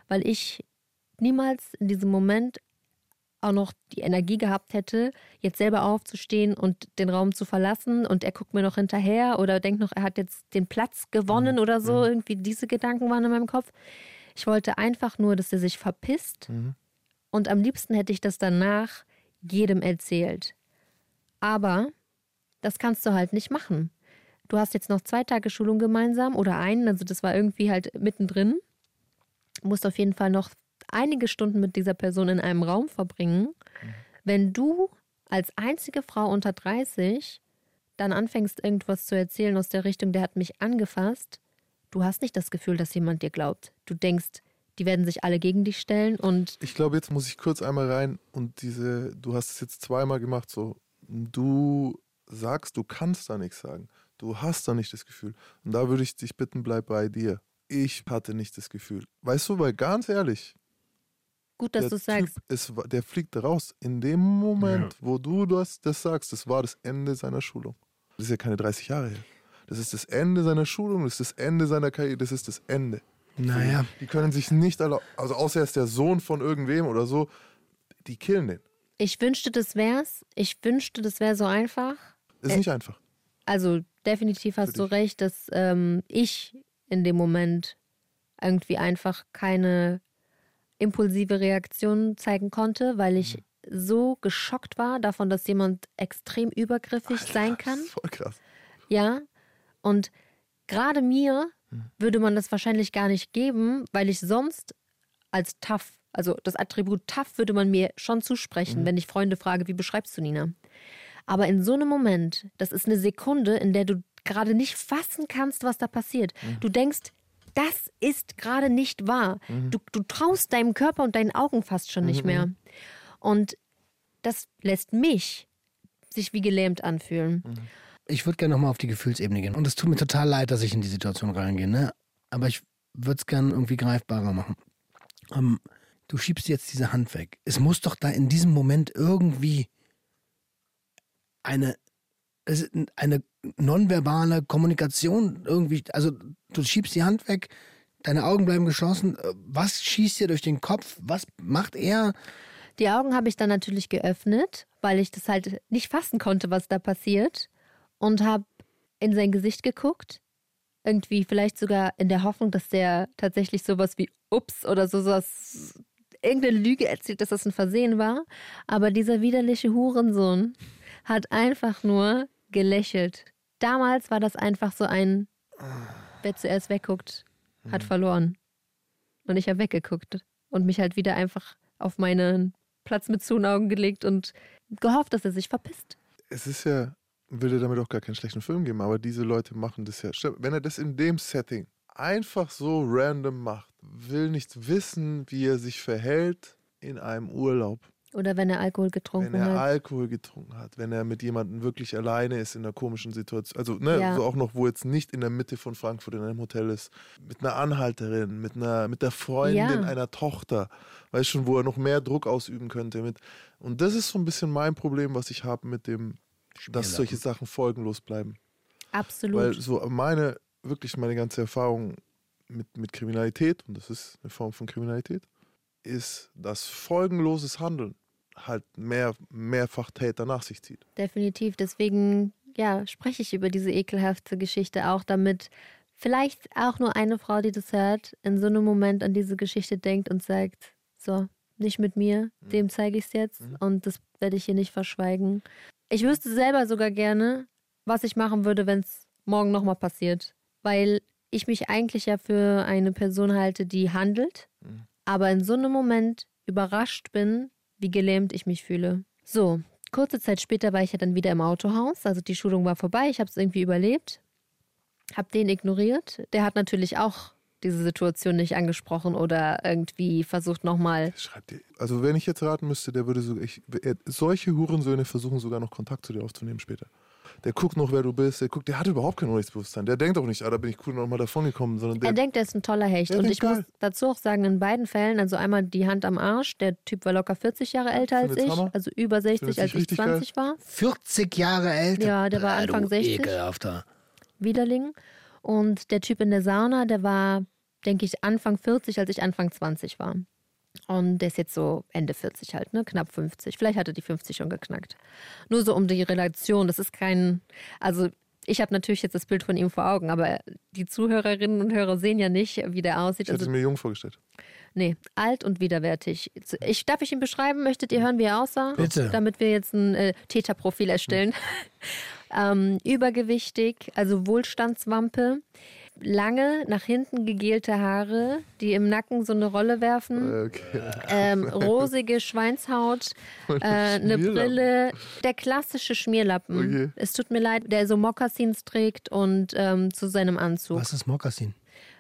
weil ich niemals in diesem Moment auch noch die Energie gehabt hätte, jetzt selber aufzustehen und den Raum zu verlassen und er guckt mir noch hinterher oder denkt noch, er hat jetzt den Platz gewonnen oder so. Irgendwie diese Gedanken waren in meinem Kopf. Ich wollte einfach nur, dass er sich verpisst und am liebsten hätte ich das danach jedem erzählt. Aber das kannst du halt nicht machen. Du hast jetzt noch zwei Tage Schulung gemeinsam oder einen, also das war irgendwie halt mittendrin. Du musst auf jeden Fall noch einige Stunden mit dieser Person in einem Raum verbringen. Wenn du als einzige Frau unter 30 dann anfängst, irgendwas zu erzählen aus der Richtung, der hat mich angefasst, du hast nicht das Gefühl, dass jemand dir glaubt. Du denkst, die werden sich alle gegen dich stellen und Ich glaube, jetzt muss ich kurz einmal rein und diese, du hast es jetzt zweimal gemacht, so, du sagst, du kannst da nichts sagen. Du hast da nicht das Gefühl. Und da würde ich dich bitten, bleib bei dir. Ich hatte nicht das Gefühl. Weißt du, weil ganz ehrlich, gut, dass du sagst. Typ, war- der fliegt raus. In dem Moment, wo du das, das sagst, das war das Ende seiner Schulung. Das ist ja keine 30 Jahre her. Das ist das Ende seiner Schulung, das ist das Ende seiner Karriere, das ist das Ende. Naja, Die können sich nicht alle, also außer er ist der Sohn von irgendwem oder so, die killen den. Ich wünschte, das wär's. Ich wünschte, das wäre so einfach. Ist Äh, nicht einfach. also definitiv hast du recht, dass ähm, ich in dem Moment irgendwie einfach keine impulsive Reaktion zeigen konnte, weil ich Mhm. so geschockt war davon, dass jemand extrem übergriffig sein kann. Voll krass. Ja. Und gerade mir Hm. würde man das wahrscheinlich gar nicht geben, weil ich sonst als tough, also das Attribut tough würde man mir schon zusprechen, wenn ich Freunde frage, wie beschreibst du Nina? Aber in so einem Moment, das ist eine Sekunde, in der du gerade nicht fassen kannst, was da passiert. Du denkst, das ist gerade nicht wahr. Du, du traust deinem Körper und deinen Augen fast schon nicht mehr. Und das lässt mich sich wie gelähmt anfühlen. Ich würde gerne nochmal auf die Gefühlsebene gehen. Und es tut mir total leid, dass ich in die Situation reingehe, ne? Aber ich würde es gerne irgendwie greifbarer machen. Ähm, du schiebst jetzt diese Hand weg. Es muss doch da in diesem Moment irgendwie eine, eine nonverbale Kommunikation irgendwie, also du schiebst die Hand weg, deine Augen bleiben geschlossen. Äh, Was schießt dir durch den Kopf? Was macht er? Die Augen habe ich dann natürlich geöffnet, weil ich das halt nicht fassen konnte, was da passiert. Und habe in sein Gesicht geguckt. Irgendwie vielleicht sogar in der Hoffnung, dass der tatsächlich sowas wie Ups oder sowas, irgendeine Lüge erzählt, dass das ein Versehen war. Aber dieser widerliche Hurensohn hat einfach nur gelächelt. Damals war das einfach so ein, wer zuerst wegguckt, hat verloren. Und ich habe weggeguckt und mich halt wieder einfach auf meinen Platz mit zu Augen gelegt und gehofft, dass er sich verpisst. Es ist ja, will dir damit auch gar keinen schlechten Film geben, aber diese Leute machen das ja. Wenn er das in dem Setting einfach so random macht, will nicht wissen, wie er sich verhält in einem Urlaub, Oder wenn er Alkohol wenn getrunken er hat. Alkohol getrunken hat, wenn er mit jemandem wirklich alleine ist in einer komischen Situation. Also, ne, Ja. so auch noch, wo jetzt nicht in der Mitte von Frankfurt in einem Hotel ist, mit einer Anhalterin, mit einer, mit der Freundin Ja. einer Tochter, weißt schon, wo er noch mehr Druck ausüben könnte. Mit. Und das ist so ein bisschen mein Problem, was ich habe mit dem, dass solche Sachen folgenlos bleiben. Absolut. Weil so meine, wirklich meine ganze Erfahrung mit, mit Kriminalität, und das ist eine Form von Kriminalität, ist, dass folgenloses Handeln halt mehr, mehrfach Täter nach sich zieht. Definitiv. Deswegen, ja, spreche ich über diese ekelhafte Geschichte auch, damit vielleicht auch nur eine Frau, die das hört, in so einem Moment an diese Geschichte denkt und sagt, so, nicht mit mir, dem zeige ich es jetzt und das werde ich hier nicht verschweigen. Ich wüsste selber sogar gerne, was ich machen würde, wenn es morgen nochmal passiert, weil ich mich eigentlich ja für eine Person halte, die handelt, aber in so einem Moment überrascht bin, wie gelähmt ich mich fühle. So, kurze Zeit später war ich ja dann wieder im Autohaus, also die Schulung war vorbei, ich habe es irgendwie überlebt, habe den ignoriert. Der hat natürlich auch diese Situation nicht angesprochen oder irgendwie versucht nochmal. Also wenn ich jetzt raten müsste, der würde sogar, ich, solche Hurensöhne versuchen sogar noch Kontakt zu dir aufzunehmen später. Der guckt noch, wer du bist, der guckt, der hat überhaupt kein Unrechtsbewusstsein. Der denkt auch nicht, ah, da bin ich cool noch mal davon gekommen, sondern der, Er denkt, er ist ein toller Hecht. Und ich muss geil. dazu auch sagen, in beiden Fällen, also einmal die Hand am Arsch, der Typ war locker 40 Jahre älter als ich, Hammer? also über 60, Findet's als ich richtig 20 war. 40 Jahre älter. Ja, der war Ah, Anfang du 60. Ekelhafter. Widerling. Und der Typ in der Sauna, der war, denke ich, Anfang 40, als ich Anfang 20 war. Und der ist jetzt so Ende 40 halt, ne? Knapp 50. Vielleicht hat er die 50 schon geknackt. Nur so um die Relation. Das ist kein. Also, ich habe natürlich jetzt das Bild von ihm vor Augen, aber die Zuhörerinnen und Hörer sehen ja nicht, wie der aussieht. ich hätte Also, es mir jung vorgestellt. nee, alt und widerwärtig. Ich, darf ich ihn beschreiben? Möchtet ihr hören, wie er aussah? Bitte. Damit wir jetzt ein äh, Täterprofil erstellen. [laughs] ähm, übergewichtig, also Wohlstandswampe. Lange nach hinten gegelte Haare, die im Nacken so eine Rolle werfen. Okay. Ähm, rosige Schweinshaut, [laughs] äh, eine. Brille, der klassische Schmierlappen. Okay. Es tut mir leid, der so Mokassins trägt und ähm, zu seinem Anzug. Was ist Mokassin?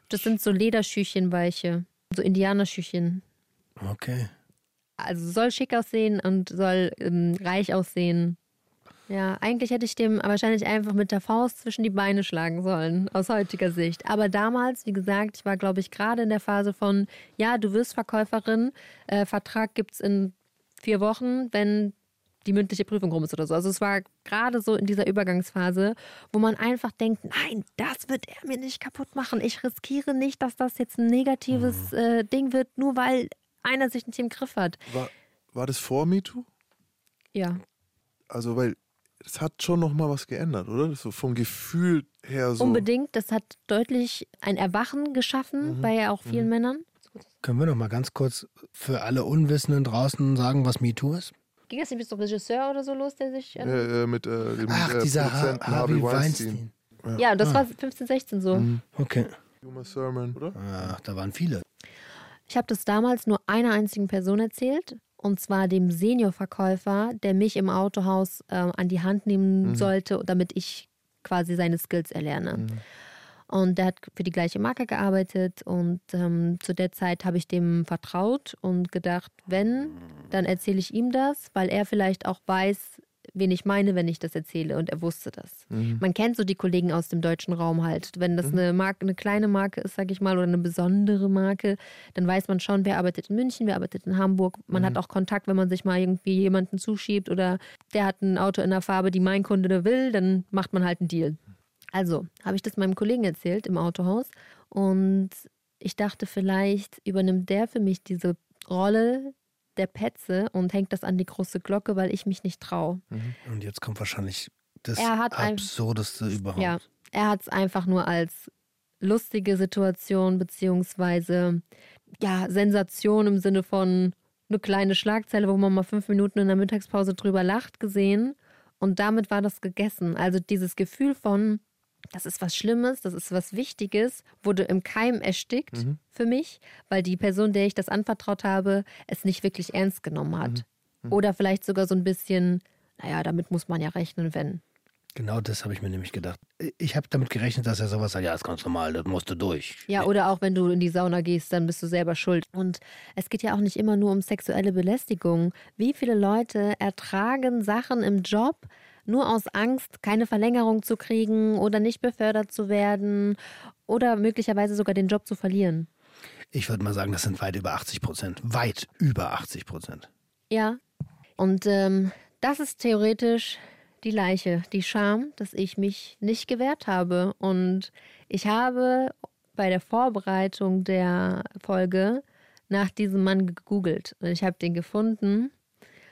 Das sind so Lederschüchen weiche, so Indianerschüchen. Okay. Also soll schick aussehen und soll ähm, reich aussehen. Ja, eigentlich hätte ich dem wahrscheinlich einfach mit der Faust zwischen die Beine schlagen sollen, aus heutiger Sicht. Aber damals, wie gesagt, ich war, glaube ich, gerade in der Phase von, ja, du wirst Verkäuferin, äh, Vertrag gibt's in vier Wochen, wenn die mündliche Prüfung rum ist oder so. Also es war gerade so in dieser Übergangsphase, wo man einfach denkt, nein, das wird er mir nicht kaputt machen. Ich riskiere nicht, dass das jetzt ein negatives äh, Ding wird, nur weil einer sich nicht im Griff hat. War, war das vor MeToo? Ja. Also, weil das hat schon nochmal was geändert, oder? So vom Gefühl her so. Unbedingt, das hat deutlich ein Erwachen geschaffen Mhm. bei auch vielen Männern. Können wir noch mal ganz kurz für alle Unwissenden draußen sagen, was MeToo ist? Ging das nicht mit so einem Regisseur oder so los, der sich. ähm, Äh, äh, mit äh, dem Ach, äh, dieser ha Harvey Weinstein. ja, das Ah. war 15, 16 so. Okay. Uma Thurman, oder? Ach, da waren viele. Ich habe das damals nur einer einzigen Person erzählt. Und zwar dem Seniorverkäufer, der mich im Autohaus äh, an die Hand nehmen sollte, damit ich quasi seine Skills erlerne. Und der hat für die gleiche Marke gearbeitet und ähm, zu der Zeit habe ich dem vertraut und gedacht, wenn, dann erzähle ich ihm das, weil er vielleicht auch weiß, wen ich meine, wenn ich das erzähle und er wusste das. Man kennt so die Kollegen aus dem deutschen Raum halt. Wenn das eine Marke, eine kleine Marke ist, sag ich mal, oder eine besondere Marke, dann weiß man schon, wer arbeitet in München, wer arbeitet in Hamburg. Man hat auch Kontakt, wenn man sich mal irgendwie jemanden zuschiebt oder der hat ein Auto in der Farbe, die mein Kunde will, dann macht man halt einen Deal. Also habe ich das meinem Kollegen erzählt im Autohaus und ich dachte, vielleicht übernimmt der für mich diese Rolle der Petze und hängt das an die große Glocke, weil ich mich nicht traue. Und jetzt kommt wahrscheinlich das Er hat ein- Absurdeste überhaupt. Ja, er hat es einfach nur als lustige Situation beziehungsweise ja, Sensation im Sinne von eine kleine Schlagzeile, wo man mal fünf Minuten in der Mittagspause drüber lacht, gesehen. Und damit war das gegessen. Also dieses Gefühl von, das ist was Schlimmes, das ist was Wichtiges, wurde im Keim erstickt für mich, weil die Person, der ich das anvertraut habe, es nicht wirklich ernst genommen hat. Oder vielleicht sogar so ein bisschen, naja, damit muss man ja rechnen, wenn. Genau das habe ich mir nämlich gedacht. Ich habe damit gerechnet, dass er sowas sagt, ja, ist ganz normal, das musst du durch. Ja, oder auch wenn du in die Sauna gehst, dann bist du selber schuld. Und es geht ja auch nicht immer nur um sexuelle Belästigung. Wie viele Leute ertragen Sachen im Job nur aus Angst, keine Verlängerung zu kriegen oder nicht befördert zu werden oder möglicherweise sogar den Job zu verlieren? Ich würde mal sagen, das sind weit über 80 Prozent. Weit über 80 Prozent. Ja. Und ähm, das ist theoretisch die Leiche, die Scham, dass ich mich nicht gewehrt habe. Und ich habe bei der Vorbereitung der Folge nach diesem Mann gegoogelt. Und ich habe den gefunden.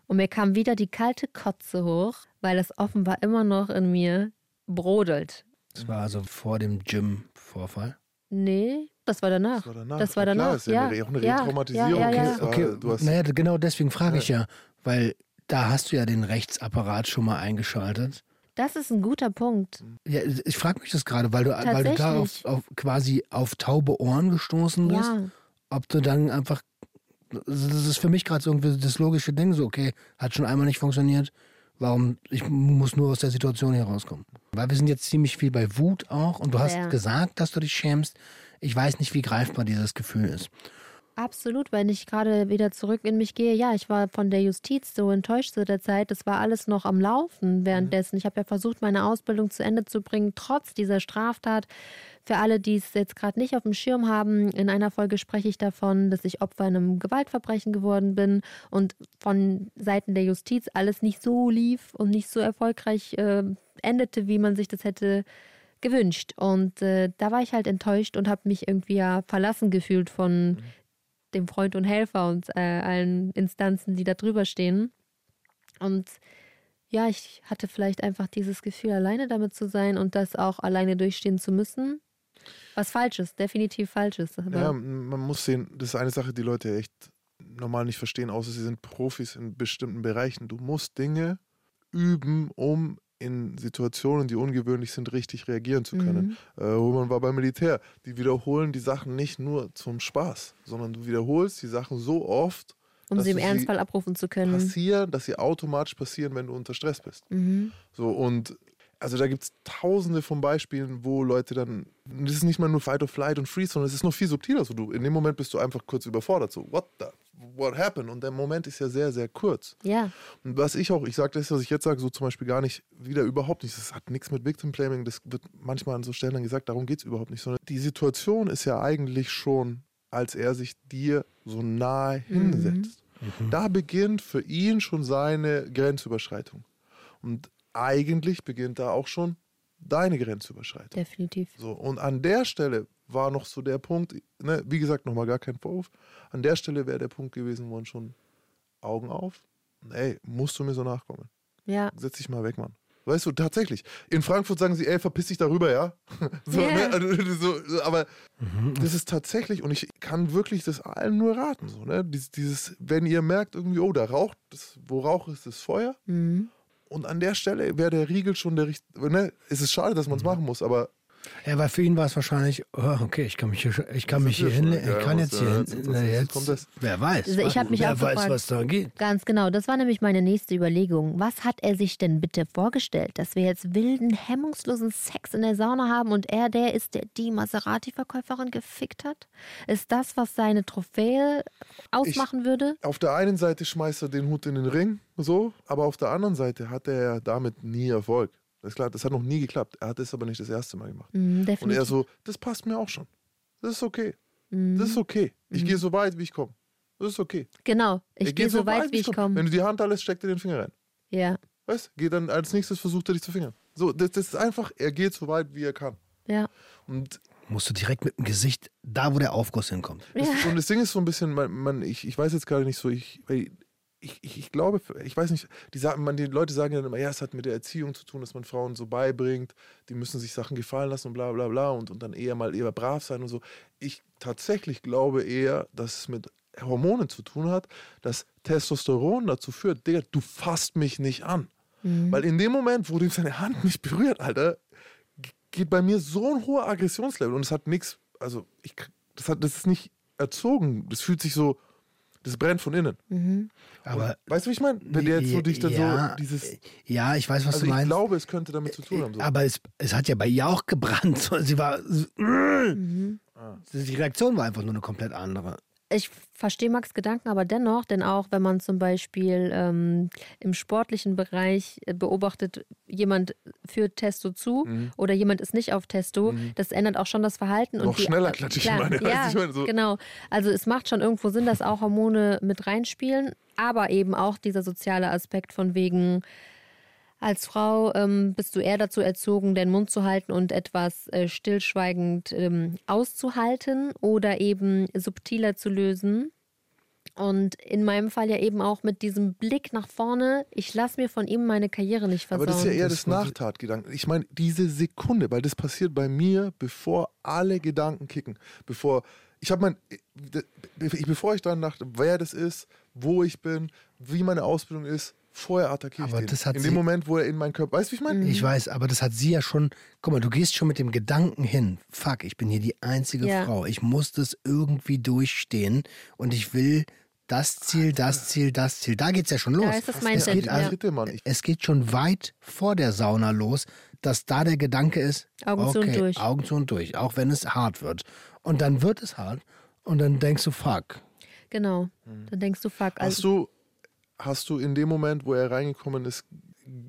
Und mir kam wieder die kalte Kotze hoch, weil das offenbar immer noch in mir brodelt. Das war also vor dem Gym-Vorfall. Nee, das war danach. Das war danach. Das war Ja, klar, danach. ist ja eine- auch eine ja, Retraumatisierung. Ja, ja, ja. Okay, hast- naja, genau deswegen frage ich ja, weil da hast du ja den Rechtsapparat schon mal eingeschaltet. Das ist ein guter Punkt. Ja, ich frage mich das gerade, weil du, weil du da auf, auf quasi auf taube Ohren gestoßen bist. Ja. Ob du dann einfach, das ist für mich gerade so irgendwie das logische Ding, so okay, hat schon einmal nicht funktioniert. Warum? Ich muss nur aus der Situation hier rauskommen. Weil wir sind jetzt ziemlich viel bei Wut auch und du hast Ja. gesagt, dass du dich schämst. Ich weiß nicht, wie greifbar dieses Gefühl ist. Absolut, wenn ich gerade wieder zurück in mich gehe. Ja, ich war von der Justiz so enttäuscht zu der Zeit. Das war alles noch am Laufen währenddessen. Ich habe ja versucht, meine Ausbildung zu Ende zu bringen, trotz dieser Straftat. Für alle, die es jetzt gerade nicht auf dem Schirm haben, in einer Folge spreche ich davon, dass ich Opfer einem Gewaltverbrechen geworden bin und von Seiten der Justiz alles nicht so lief und nicht so erfolgreich äh, endete, wie man sich das hätte gewünscht. Und äh, da war ich halt enttäuscht und habe mich irgendwie ja verlassen gefühlt von dem Freund und Helfer und äh, allen Instanzen, die da drüber stehen. Und ja, ich hatte vielleicht einfach dieses Gefühl, alleine damit zu sein und das auch alleine durchstehen zu müssen. Was falsch ist, definitiv falsch. Aber Ja, man muss sehen, das ist eine Sache, die Leute echt normal nicht verstehen, außer sie sind Profis in bestimmten Bereichen. Du musst Dinge üben, um in Situationen, die ungewöhnlich sind, richtig reagieren zu können. Mhm. Äh, Roman war beim Militär. Die wiederholen die Sachen nicht nur zum Spaß, sondern du wiederholst die Sachen so oft, um dass sie im Ernstfall abrufen zu können. passieren, dass sie automatisch passieren, wenn du unter Stress bist. Mhm. So, und also da gibt es tausende von Beispielen, wo Leute dann, das ist nicht mal nur Fight or Flight und Freeze, sondern es ist noch viel subtiler. So, du, in dem Moment bist du einfach kurz überfordert. So, what the, what happened? Und der Moment ist ja sehr, sehr kurz. Ja, Und was ich auch, ich sage das, was ich jetzt sage, so zum Beispiel gar nicht, wieder überhaupt nicht. Das hat nichts mit Victim Blaming, das wird manchmal an so Stellen dann gesagt, darum geht es überhaupt nicht. Sondern die Situation ist ja eigentlich schon, als er sich dir so nahe hinsetzt. Da beginnt für ihn schon seine Grenzüberschreitung. Und eigentlich beginnt da auch schon deine Grenzüberschreitung. definitiv. So, und an der Stelle war noch so der Punkt, ne, wie gesagt, nochmal gar kein Vorwurf. An der Stelle wäre der Punkt gewesen, wo man schon Augen auf. Ey, musst du mir so nachkommen? Ja, Setz dich mal weg, Mann. Weißt du, tatsächlich. In Frankfurt sagen sie, ey, verpiss dich darüber, ja? [laughs] So, Ja. ne? also, so, aber das ist tatsächlich, und ich kann wirklich das allen nur raten, so, ne? Dieses, dieses, wenn ihr merkt irgendwie, oh, da raucht, das, wo Rauch ist, ist Feuer. Mhm. Und an der Stelle wäre der Riegel schon der richtige, ne? Es ist schade, dass man es machen muss, aber Ja, weil für ihn war es wahrscheinlich, oh, okay, ich kann mich hier, ich kann mich hier hin, ja ich kann jetzt hier hin. Na, jetzt jetzt, kommt das. wer weiß. Also ich mich wer auch weiß, gefragt- was da geht. Ganz genau, das war nämlich meine nächste Überlegung. Was hat er sich denn bitte vorgestellt? Dass wir jetzt wilden, hemmungslosen Sex in der Sauna haben und er der ist, der die Maserati-Verkäuferin gefickt hat? Ist das, was seine Trophäe ausmachen würde? auf der einen Seite schmeißt er den Hut in den Ring, so, aber auf der anderen Seite hat er ja damit nie Erfolg. Das ist klar, das hat noch nie geklappt. Er hat es aber nicht das erste Mal gemacht. Mhm, Und er so, das passt mir auch schon. Das ist okay. Mhm. Das ist okay. Ich gehe so weit, wie ich komme. Das ist okay. genau, ich gehe geht so weit, wie ich komm. komme. Wenn du die Hand lässt, steckt er den Finger rein. Ja, Weißt Geh dann als nächstes versucht er dich zu fingern. So, das, das ist einfach, er geht so weit, wie er kann. ja. Und Musst du direkt mit dem Gesicht da, wo der Aufguss hinkommt. Das, Und das Ding ist so ein bisschen, man, man, ich, ich weiß jetzt gerade nicht so, ich, ich, ich, ich glaube, ich weiß nicht, die, sagen, man, die Leute sagen ja dann immer, ja, es hat mit der Erziehung zu tun, dass man Frauen so beibringt, die müssen sich Sachen gefallen lassen und bla bla bla und, und dann eher mal eher brav sein und so. Ich tatsächlich glaube eher, dass es mit Hormonen zu tun hat, dass Testosteron dazu führt, Digga, du fasst mich nicht an. Weil in dem Moment, wo du seine Hand mich berührt, Alter, geht bei mir so ein hoher Aggressionslevel und es hat nichts, also ich, das, hat, das ist nicht erzogen, das fühlt sich so, das brennt von innen. Aber Weißt du, wie ich meine? Wenn der jetzt so dich dann ja, so dieses, ja, ich weiß, was also du ich meinst. glaube, es könnte damit zu tun haben. So. Aber es, es hat ja bei ihr auch gebrannt. [laughs] Sie war. Mhm. Die Reaktion war einfach nur eine komplett andere. Ich verstehe Max Gedanken aber dennoch, denn auch wenn man zum Beispiel ähm, im sportlichen Bereich äh, beobachtet, jemand führt Testo zu Mhm. oder jemand ist nicht auf Testo, das ändert auch schon das Verhalten. Noch und die, schneller klatsche ich meine, [laughs] Ja, ich meine, so- genau. Also es macht schon irgendwo Sinn, dass auch Hormone mit reinspielen, aber eben auch dieser soziale Aspekt von wegen, als Frau ähm, bist du eher dazu erzogen, den Mund zu halten und etwas äh, stillschweigend ähm, auszuhalten oder eben subtiler zu lösen. Und in meinem Fall ja eben auch mit diesem Blick nach vorne, ich lasse mir von ihm meine Karriere nicht Aber versauen. das ist ja eher das Nachtatgedanken. Ich meine, diese Sekunde, weil das passiert bei mir, bevor alle Gedanken kicken. Bevor ich habe mein, ich- bevor ich dann nach, wer das ist, wo ich bin, wie meine Ausbildung ist, vorher attackiere ich Aber den. das hat in sie- dem Moment, wo er in meinen Körper, weißt du, wie ich meine? Mhm. Ich weiß, aber das hat sie ja schon. Guck mal, du gehst schon mit dem Gedanken hin. Fuck, ich bin hier die einzige Ja. Frau. Ich muss das irgendwie durchstehen und ich will das Ziel, das Ziel, das Ziel. Da geht's ja schon los. Da ist das es Mindset, geht, ja. also. Ich, es geht schon weit vor der Sauna los, dass da der Gedanke ist, Augen zu und okay, durch. Augen zu und durch, auch wenn es hart wird. Und dann wird es hart und dann denkst du, fuck. Genau. Dann denkst du, fuck. hast Also, du, hast du in dem Moment, wo er reingekommen ist,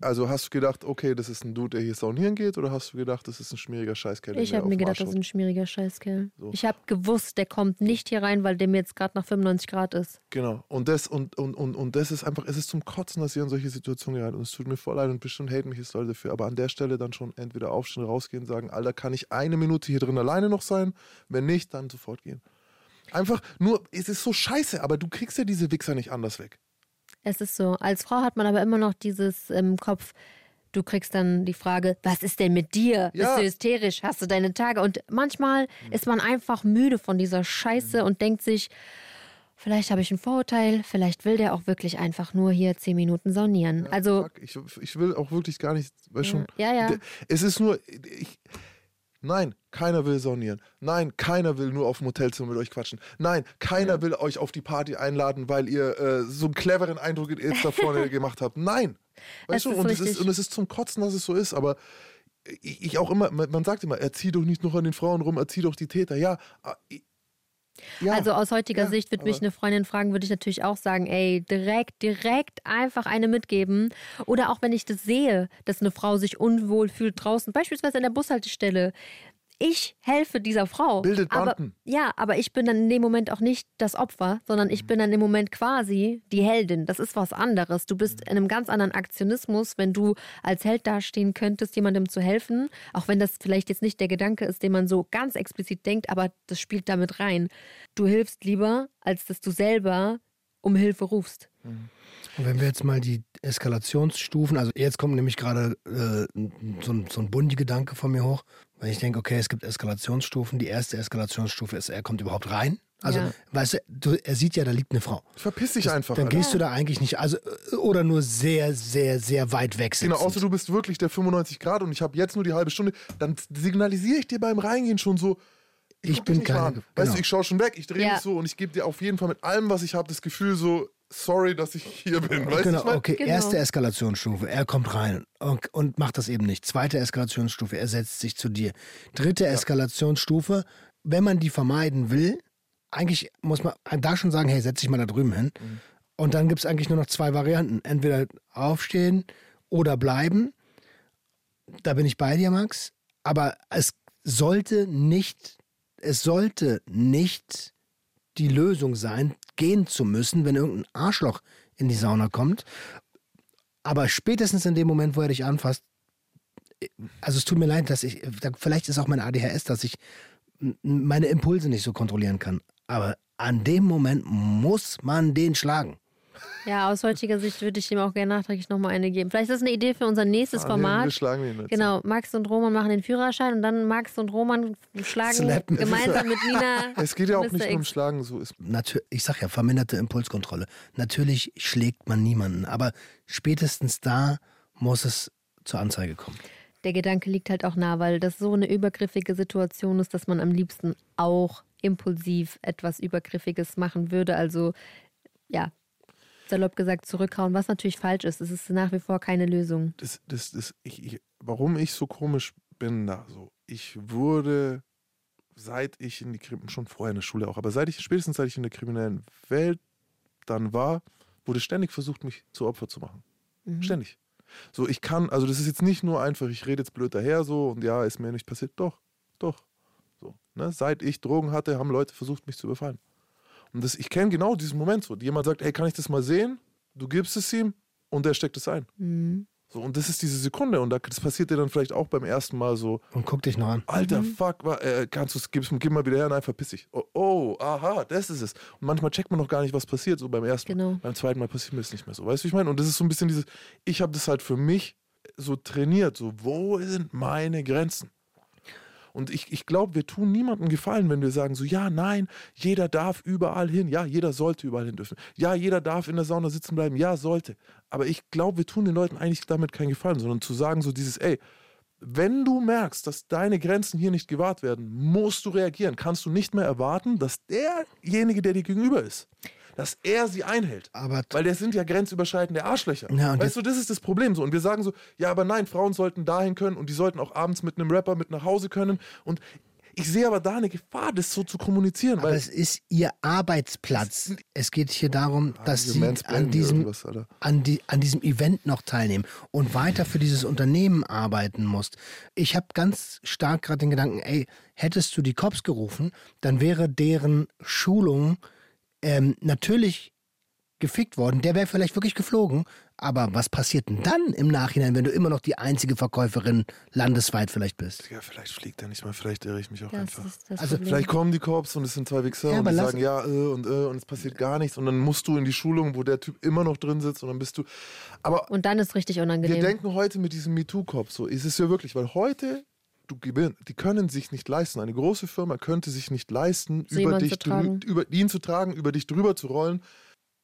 also hast du gedacht, okay, das ist ein Dude, der hier saunieren geht, oder hast du gedacht, das ist ein schmieriger Scheißkerl? der ich habe mir gedacht, das ist ein schmieriger Scheißkerl. So. Ich habe gewusst, der kommt nicht hier rein, weil dem jetzt gerade nach 95 Grad ist. Genau. Und das, und, und, und, und das ist einfach, es ist zum Kotzen, dass ihr in solche Situationen geraten. Und es tut mir voll leid und bestimmt haten mich jetzt Leute dafür. Aber an der Stelle dann schon entweder aufstehen, rausgehen, sagen, Alter, kann ich eine Minute hier drin alleine noch sein? Wenn nicht, dann sofort gehen. Einfach nur, es ist so scheiße, aber du kriegst ja diese Wichser nicht anders weg. Es ist so. Als Frau hat man aber immer noch dieses im Kopf, du kriegst dann die Frage, was ist denn mit dir? Ja. Bist du hysterisch? Hast du deine Tage? Und manchmal ist man einfach müde von dieser Scheiße und denkt sich, vielleicht habe ich ein Vorurteil, vielleicht will der auch wirklich einfach nur hier zehn Minuten saunieren. also, Fuck, ich, ich will auch wirklich gar nicht, weißt schon. Ja, ja. Es ist nur, ich, nein, keiner will saunieren. Nein, keiner will nur auf dem Hotelzimmer mit euch quatschen. Nein, keiner will euch auf die Party einladen, weil ihr äh, so einen cleveren Eindruck jetzt da vorne gemacht habt. Nein. Weißt Es du, und es, ist, und es ist zum Kotzen, dass es so ist, aber ich, auch immer, man sagt immer, erzieh doch nicht noch an den Frauen rum, erzieh doch die Täter. Ja, ja. Also aus heutiger Ja, Sicht würde mich eine Freundin fragen, würde ich natürlich auch sagen, ey, direkt, direkt einfach eine mitgeben. Oder auch wenn ich das sehe, dass eine Frau sich unwohl fühlt draußen, beispielsweise an der Bushaltestelle. Ich helfe dieser Frau. Bildet aber, Banden. Ja, aber ich bin dann in dem Moment auch nicht das Opfer, sondern ich bin dann im Moment quasi die Heldin. Das ist was anderes. Du bist in einem ganz anderen Aktionismus, wenn du als Held dastehen könntest, jemandem zu helfen. Auch wenn das vielleicht jetzt nicht der Gedanke ist, den man so ganz explizit denkt, aber das spielt damit rein. Du hilfst lieber, als dass du selber um Hilfe rufst. Und wenn wir jetzt mal die Eskalationsstufen, also jetzt kommt nämlich gerade äh, so, ein- so ein Bundi-Gedanke von mir hoch, weil ich denke, okay, es gibt Eskalationsstufen. Die erste Eskalationsstufe ist, er kommt überhaupt rein. Also, Ja. weißt du, du, er sieht ja, da liegt eine Frau. Verpiss dich einfach. Dann Alter. gehst du da eigentlich nicht, also oder nur sehr, sehr, sehr weit weg sitzen. Genau, außer du bist wirklich der 95 Grad und ich habe jetzt nur die halbe Stunde, dann signalisiere ich dir beim Reingehen schon so, ich, Ich bin keine- an. Weißt genau. du, ich schaue schon weg, ich drehe Ja. mich so und ich gebe dir auf jeden Fall mit allem, was ich habe, das Gefühl so, sorry, dass ich hier bin. Weißt Genau, ich mein? okay. Genau. Erste Eskalationsstufe, er kommt rein und, und macht das eben nicht. Zweite Eskalationsstufe, er setzt sich zu dir. Dritte Eskalationsstufe, wenn man die vermeiden will, eigentlich muss man da schon sagen, hey, setz dich mal da drüben hin. Mhm. Und dann gibt es eigentlich nur noch zwei Varianten. Entweder aufstehen oder bleiben. Da bin ich bei dir, Max. Aber es sollte nicht, es sollte nicht die Lösung sein, gehen zu müssen, wenn irgendein Arschloch in die Sauna kommt. Aber spätestens in dem Moment, wo er dich anfasst, also es tut mir leid, dass ich, vielleicht ist auch mein ADHS, dass ich meine Impulse nicht so kontrollieren kann. Aber an dem Moment muss man den schlagen. Ja, aus heutiger Sicht würde ich ihm auch gerne nachträglich nochmal eine geben. Vielleicht ist das eine Idee für unser nächstes Ah, nee, Wir Format. schlagen ihn jetzt. Genau, Max und Roman machen den Führerschein und dann Max und Roman schlagen Slappen. gemeinsam mit Nina. [laughs] Es geht ja auch Mr. nicht nur um. Schlagen, so ist Natür ich sag ja, verminderte Impulskontrolle. Natürlich schlägt man niemanden, aber spätestens da muss es zur Anzeige kommen. Der Gedanke liegt halt auch nah, weil das so eine übergriffige Situation ist, dass man am liebsten auch impulsiv etwas Übergriffiges machen würde. Also, ja, salopp gesagt, zurückhauen, was natürlich falsch ist. Es ist nach wie vor keine Lösung. das, das, das, ich, ich, warum ich so komisch bin da so. Ich wurde, seit ich in die Krim, schon vorher in der Schule auch, aber seit ich, spätestens seit ich in der kriminellen Welt dann war, wurde ständig versucht, mich zu Opfer zu machen. Ständig. So, ich kann, also das ist jetzt nicht nur einfach, ich rede jetzt blöd daher so und ja, ist mir nicht passiert. Doch, doch. So, ne? Seit ich Drogen hatte, haben Leute versucht, mich zu überfallen. Und das, ich kenne genau diesen Moment so. Jemand sagt, hey, kann ich das mal sehen? Du gibst es ihm und der steckt es ein. Mhm. So, und das ist diese Sekunde. Und das passiert dir dann vielleicht auch beim ersten Mal so, Und guck dich noch an. Alter, fuck, wa- äh, kannst du gib's, gib mal wieder her, nein, verpiss dich. Oh, oh, aha, das ist es. Und manchmal checkt man noch gar nicht, was passiert, so beim ersten Mal. Genau. Beim zweiten Mal passiert mir das nicht mehr so. Weißt du, wie ich meine? Und das ist so ein bisschen dieses, ich habe das halt für mich so trainiert, so, wo sind meine Grenzen? Und ich, ich glaube, wir tun niemandem Gefallen, wenn wir sagen so, ja, nein, jeder darf überall hin. Ja, jeder sollte überall hin dürfen. Ja, jeder darf in der Sauna sitzen bleiben. Ja, sollte. Aber ich glaube, wir tun den Leuten eigentlich damit keinen Gefallen, sondern zu sagen so dieses, ey, wenn du merkst, dass deine Grenzen hier nicht gewahrt werden, musst du reagieren. Kannst du nicht mehr erwarten, dass derjenige, der dir gegenüber ist, dass er sie einhält. Aber Weil das sind ja grenzüberschreitende Arschlöcher. Ja, weißt du, das ist das Problem so. Und wir sagen so, ja, aber nein, Frauen sollten dahin können und die sollten auch abends mit einem Rapper mit nach Hause können. Und ich sehe aber da eine Gefahr, das so zu kommunizieren. Aber Weil es ist ihr Arbeitsplatz. Es geht hier darum, dass sie an diesem, an, die, an diesem Event noch teilnehmen und weiter für dieses Unternehmen arbeiten musst. Ich habe ganz stark gerade den Gedanken, ey, hättest du die Cops gerufen, dann wäre deren Schulung ähm, natürlich gefickt worden. Der wäre vielleicht wirklich geflogen. Aber was passiert denn dann im Nachhinein, wenn du immer noch die einzige Verkäuferin landesweit vielleicht bist? ja, vielleicht fliegt er nicht mal, vielleicht irre ich mich auch Das einfach. ist das Also Problem. Vielleicht kommen die Cops und es sind zwei Wichser Ja, und die sagen ja äh, und äh, und es passiert gar nichts und dann musst du in die Schulung, wo der Typ immer noch drin sitzt und dann bist du. Aber und dann ist richtig wir unangenehm. denken heute mit diesem MeToo-Cop so, ist es ja wirklich, weil heute du gewinn- die können sich nicht leisten. Eine große Firma könnte sich nicht leisten, So über dich zu über ihn zu tragen, über dich drüber zu rollen.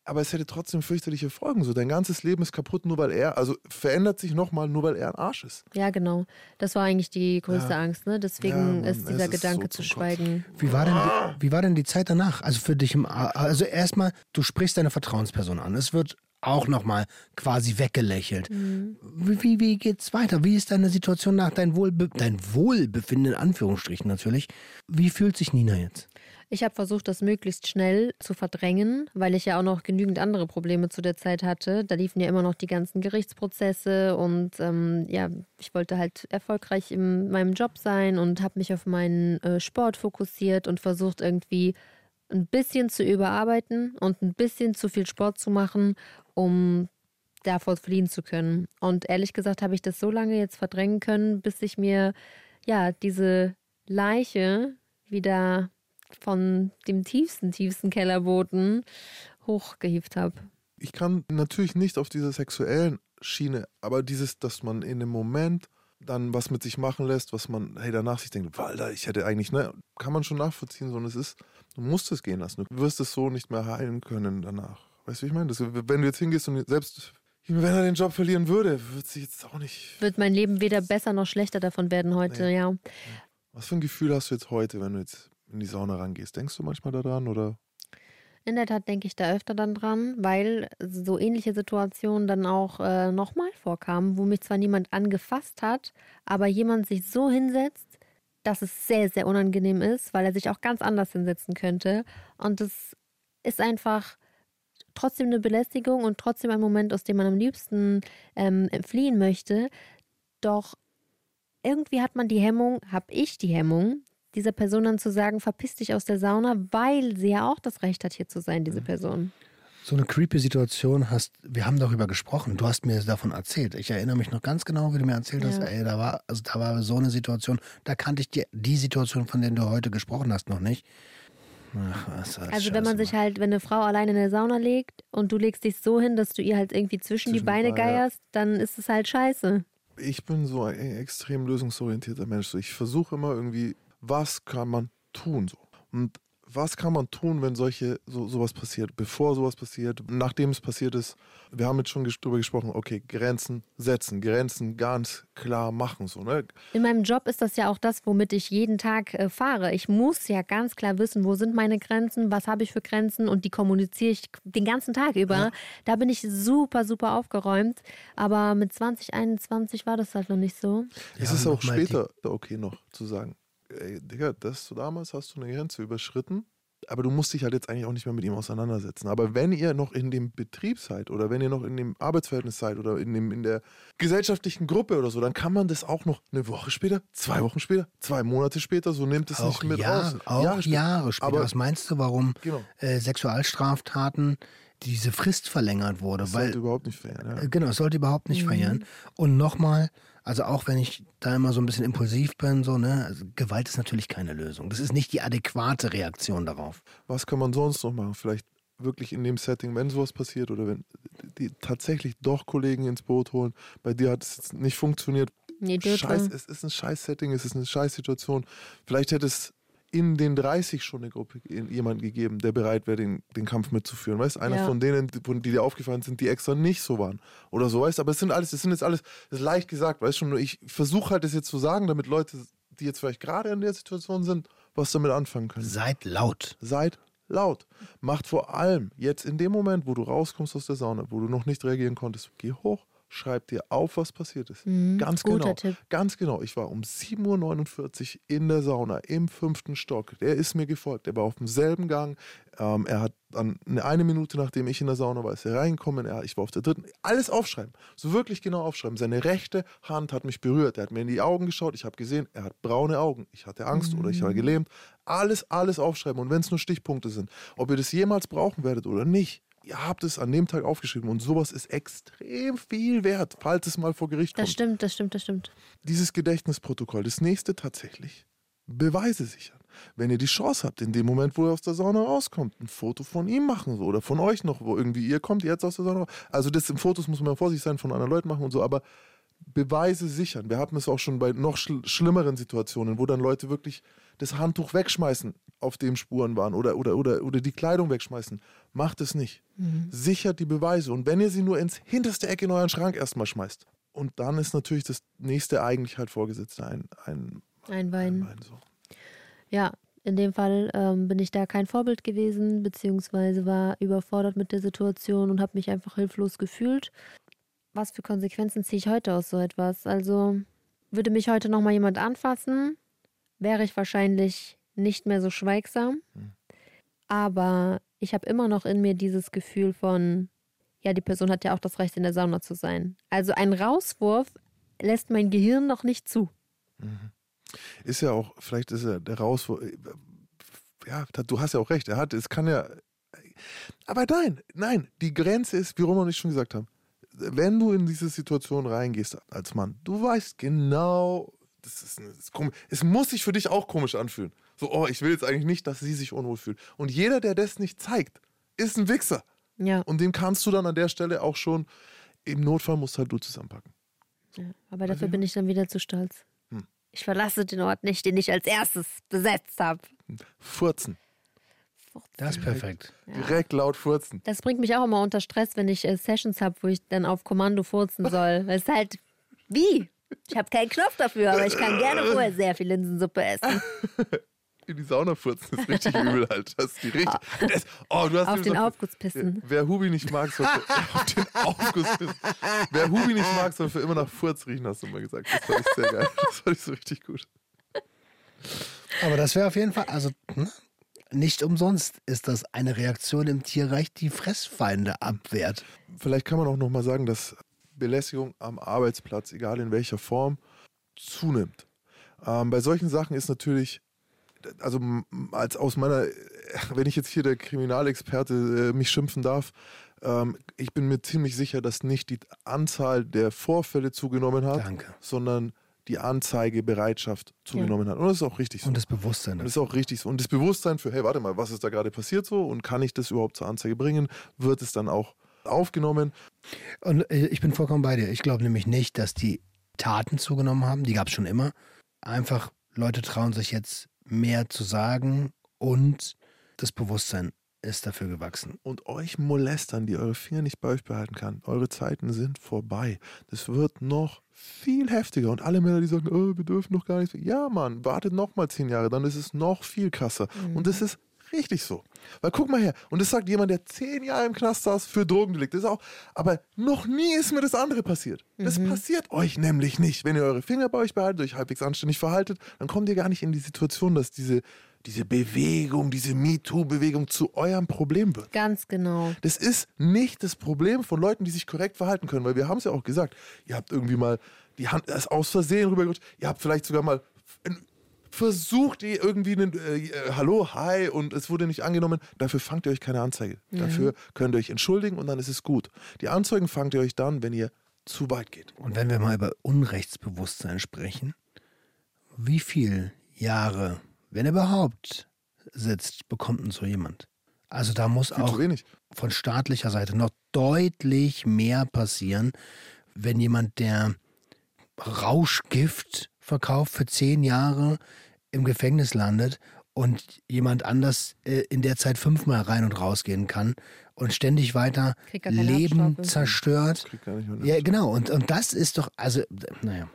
Aber es hätte trotzdem fürchterliche Folgen. So, dein ganzes Leben ist kaputt, nur weil er, also verändert sich nochmal, nur weil er ein Arsch ist. Ja, genau. Das war eigentlich die größte Ja. Angst. Ne? Ja, Deswegen Mann, ist dieser Gedanke so zu schweigen. Wie war, denn die, wie war denn die Zeit danach? Also für dich im A- Also erstmal, du sprichst deine Vertrauensperson an. Es wird auch nochmal quasi weggelächelt. Wie, wie, wie geht's weiter? Wie ist deine Situation nach dein, Wohlbe dein Wohlbefinden, in Anführungsstrichen natürlich? Wie fühlt sich Nina jetzt? Ich habe versucht, das möglichst schnell zu verdrängen, weil ich ja auch noch genügend andere Probleme zu der Zeit hatte. Da liefen ja immer noch die ganzen Gerichtsprozesse und ähm, ja, ich wollte halt erfolgreich in meinem Job sein und habe mich auf meinen äh, Sport fokussiert und versucht irgendwie ein bisschen zu überarbeiten und ein bisschen zu viel Sport zu machen, um davor fliehen zu können. Und ehrlich gesagt habe ich das so lange jetzt verdrängen können, bis ich mir ja diese Leiche wieder von dem tiefsten, tiefsten Kellerboden hochgehievt habe. Ich kann natürlich nicht auf dieser sexuellen Schiene, aber dieses, dass man in dem Moment dann was mit sich machen lässt, was man, hey, danach sich denkt, Alter, ich hätte eigentlich, ne, kann man schon nachvollziehen, sondern es ist, du musst es gehen lassen. Du wirst es so nicht mehr heilen können danach. Weißt du, wie ich meine? Das, wenn du jetzt hingehst und selbst, wenn er den Job verlieren würde, wird sich jetzt auch nicht. Wird mein Leben weder besser noch schlechter davon werden heute, Nee. ja. Was für ein Gefühl hast du jetzt heute, wenn du jetzt in die Sauna rangehst? Denkst du manchmal daran oder? In der Tat denke ich da öfter dann dran, weil so ähnliche Situationen dann auch äh, nochmal vorkamen, wo mich zwar niemand angefasst hat, aber jemand sich so hinsetzt, dass es sehr, sehr unangenehm ist, weil er sich auch ganz anders hinsetzen könnte. Und es ist einfach trotzdem eine Belästigung und trotzdem ein Moment, aus dem man am liebsten ähm, fliehen möchte. Doch irgendwie hat man die Hemmung, habe ich die Hemmung, dieser Person dann zu sagen, verpiss dich aus der Sauna, weil sie ja auch das Recht hat, hier zu sein, diese Person. So eine creepy Situation hast, wir haben darüber gesprochen, du hast mir davon erzählt. Ich erinnere mich noch ganz genau, wie du mir erzählt hast, Ja. ey, da war, also da war so eine Situation, da kannte ich die, die Situation, von der du heute gesprochen hast, noch nicht. Ach, was das Also wenn man sich halt, wenn eine Frau allein in der Sauna legt und du legst dich so hin, dass du ihr halt irgendwie zwischen, die Zwischen die Beine ja. geierst, dann ist es halt scheiße. Ich bin so ein extrem lösungsorientierter Mensch. So, Ich versuche immer irgendwie, was kann man tun so? Und was kann man tun, wenn solche so, sowas passiert, bevor sowas passiert, nachdem es passiert ist? Wir haben jetzt schon drüber gesprochen, okay, Grenzen setzen, Grenzen ganz klar machen. So, ne? In meinem Job ist das ja auch das, womit ich jeden Tag äh, fahre. Ich muss ja ganz klar wissen, wo sind meine Grenzen, was habe ich für Grenzen und die kommuniziere ich den ganzen Tag über. Da bin ich super, super aufgeräumt. Aber mit 2021 war das halt noch nicht so. Es Ja, ist auch später okay noch zu sagen, ey, Digga, das du damals hast du eine Grenze überschritten, aber du musst dich halt jetzt eigentlich auch nicht mehr mit ihm auseinandersetzen. Aber wenn ihr noch in dem Betrieb seid oder wenn ihr noch in dem Arbeitsverhältnis seid oder in, dem, in der gesellschaftlichen Gruppe oder so, dann kann man das auch noch eine Woche später, zwei Wochen später, zwei Monate später, so nimmt es auch nicht mit Jahre, raus. Auch Jahre Jahre später. später. Aber Was meinst du, warum Genau. äh, Sexualstraftaten diese Frist verlängert wurde? das Weil sollte überhaupt nicht fehlen. Ja. Äh, Genau, es sollte überhaupt nicht verjähren. Und nochmal, also auch wenn ich da immer so ein bisschen impulsiv bin, so, ne, also Gewalt ist natürlich keine Lösung. Das ist nicht die adäquate Reaktion darauf. Was kann man sonst noch machen? Vielleicht wirklich in dem Setting, wenn sowas passiert oder wenn die tatsächlich doch Kollegen ins Boot holen. Bei dir hat es jetzt nicht funktioniert. Nee. Scheiß, es ist ein Scheiß-Setting, es ist eine Scheiß-Situation. Vielleicht hätte es in den 30 schon eine Gruppe jemanden gegeben, der bereit wäre, den, den Kampf mitzuführen. Weißt einer Ja. von denen, die, dir aufgefallen sind, die extra nicht so waren. Oder so, weißt Aber es sind alles, das sind jetzt alles, das ist leicht gesagt, weißt schon, nur ich versuche halt das jetzt zu sagen, damit Leute, die jetzt vielleicht gerade in der Situation sind, was damit anfangen können. Seid laut. Seid laut. Macht vor allem jetzt in dem Moment, wo du rauskommst aus der Sauna, wo du noch nicht reagieren konntest, geh hoch, schreib dir auf, was passiert ist. Ganz guter genau. Tipp. Ganz genau. Ich war um 7.49 Uhr in der Sauna im fünften Stock. Der ist mir gefolgt. Der war auf demselben Gang. Ähm, er hat dann eine, Minute, nachdem ich in der Sauna war, ist er reingekommen. Er, ich war auf der dritten. Alles aufschreiben. So wirklich genau aufschreiben. Seine rechte Hand hat mich berührt. Er hat mir in die Augen geschaut. Ich habe gesehen, er hat braune Augen. Ich hatte Angst oder ich war gelähmt. Alles, alles aufschreiben. Und wenn es nur Stichpunkte sind, ob ihr das jemals brauchen werdet oder nicht, ihr habt es an dem Tag aufgeschrieben. Und sowas ist extrem viel wert, falls es mal vor Gericht Das kommt stimmt, das stimmt, das stimmt. dieses Gedächtnisprotokoll. Das nächste tatsächlich. Beweise sichern. Wenn ihr die Chance habt, in dem Moment, wo ihr aus der Sauna rauskommt, ein Foto von ihm machen so, oder von euch noch, wo irgendwie ihr kommt jetzt aus der Sauna raus. Also das im Fotos muss man vorsichtig sein, von anderen Leuten machen und so, aber Beweise sichern. Wir hatten es auch schon bei noch schl schlimmeren Situationen, wo dann Leute wirklich das Handtuch wegschmeißen, auf dem Spuren waren, oder, oder, oder, oder die Kleidung wegschmeißen. Macht es nicht. Sichert die Beweise. Und wenn ihr sie nur ins hinterste Eck in euren Schrank erstmal schmeißt. Und dann ist natürlich das nächste eigentlich halt Vorgesetzte ein, ein, Ein Wein. ein so. Ja, in dem Fall ähm, bin ich da kein Vorbild gewesen, beziehungsweise war überfordert mit der Situation und habe mich einfach hilflos gefühlt. Was für Konsequenzen ziehe ich heute aus so etwas? Also würde mich heute nochmal jemand anfassen, wäre ich wahrscheinlich nicht mehr so schweigsam. Aber ich habe immer noch in mir dieses Gefühl von, ja, die Person hat ja auch das Recht, in der Sauna zu sein. Also ein Rauswurf lässt mein Gehirn noch nicht zu. Ist ja auch, vielleicht ist er der raus. Ja, du hast ja auch recht. Er hat, es kann ja. Aber nein, nein, die Grenze ist, wie Roman und ich schon gesagt haben, wenn du in diese Situation reingehst als Mann, du weißt genau, das ist, das ist komisch. Es muss sich für dich auch komisch anfühlen. So, oh, ich will jetzt eigentlich nicht, dass sie sich unwohl fühlt. Und jeder, der das nicht zeigt, ist ein Wichser. Ja. Und den kannst du dann an der Stelle auch schon, im Notfall musst halt du zusammenpacken. ja. Aber dafür bin ich dann wieder zu stolz. Hm. Ich verlasse den Ort nicht, den ich als erstes besetzt habe. Furzen. Das ist perfekt. Direkt laut furzen. Das bringt mich auch immer unter Stress, wenn ich äh, Sessions habe, wo ich dann auf Kommando furzen [laughs] soll. Weil es halt, wie? Ich habe keinen Knopf dafür, aber ich kann gerne vorher sehr viel Linsensuppe essen. [laughs] In die Sauna furzen ist richtig übel halt. Das ist die richtig. Das, oh, du hast Auf den so- Aufguss pissen. Wer Hubi nicht mag, soll für, [laughs] auf den Aufguss pissen. Wer Hubi nicht mag, soll für immer nach Furz riechen, hast du mal gesagt. Das fand ich sehr geil. Das fand ich so richtig gut. Aber das wäre auf jeden Fall, also ne? nicht umsonst ist das eine Reaktion im Tierreich, die Fressfeinde abwehrt. Vielleicht kann man auch nochmal sagen, dass Belästigung am Arbeitsplatz, egal in welcher Form, zunimmt. Ähm, bei solchen Sachen ist natürlich, also als aus meiner, wenn ich jetzt hier der Kriminalexperte äh, mich schimpfen darf, ähm, ich bin mir ziemlich sicher, dass nicht die Anzahl der Vorfälle zugenommen hat, Danke. sondern die Anzeigebereitschaft zugenommen hat. Und das ist auch richtig so. Und das Bewusstsein. Und das ist auch richtig so. Und das Bewusstsein für, hey, warte mal, was ist da gerade passiert so? Und kann ich das überhaupt zur Anzeige bringen? Wird es dann auch aufgenommen? Und äh, ich bin vollkommen bei dir. Ich glaube nämlich nicht, dass die Taten zugenommen haben. Die gab es schon immer. Einfach Leute trauen sich jetzt mehr zu sagen und das Bewusstsein ist dafür gewachsen. Und euch Molestern, die eure Finger nicht bei euch behalten kann, eure Zeiten sind vorbei. Das wird noch viel heftiger. Und alle Männer, die sagen, oh, wir dürfen noch gar nichts. Ja, Mann, wartet noch mal zehn Jahre, dann ist es noch viel krasser. Und das ist richtig so. Weil guck mal her, und das sagt jemand, der zehn Jahre im Knast saß für Drogendelikte. Ist auch, aber noch nie ist mir das andere passiert. Das passiert euch nämlich nicht. Wenn ihr eure Finger bei euch behaltet, euch halbwegs anständig verhaltet, dann kommt ihr gar nicht in die Situation, dass diese, diese Bewegung, diese MeToo-Bewegung zu eurem Problem wird. Ganz genau. Das ist nicht das Problem von Leuten, die sich korrekt verhalten können, weil wir haben es ja auch gesagt. Ihr habt irgendwie mal die Hand aus Versehen rübergerutscht. Ihr habt vielleicht sogar mal versucht, ihr irgendwie einen äh, äh, Hallo, hi und es wurde nicht angenommen. Dafür fangt ihr euch keine Anzeige. Dafür könnt ihr euch entschuldigen und dann ist es gut. Die Anzeigen fangt ihr euch dann, wenn ihr zu weit geht. Und wenn wir mal über Unrechtsbewusstsein sprechen, wie viele Jahre, wenn überhaupt, sitzt, bekommt denn so jemand? Also da muss auch von staatlicher Seite noch deutlich mehr passieren, wenn jemand, der Rauschgift verkauft für zehn Jahre im Gefängnis landet und jemand anders äh, in der Zeit fünfmal rein und rausgehen kann und ständig weiter Leben zerstört. Ja, genau. Und, und das ist doch, also, naja.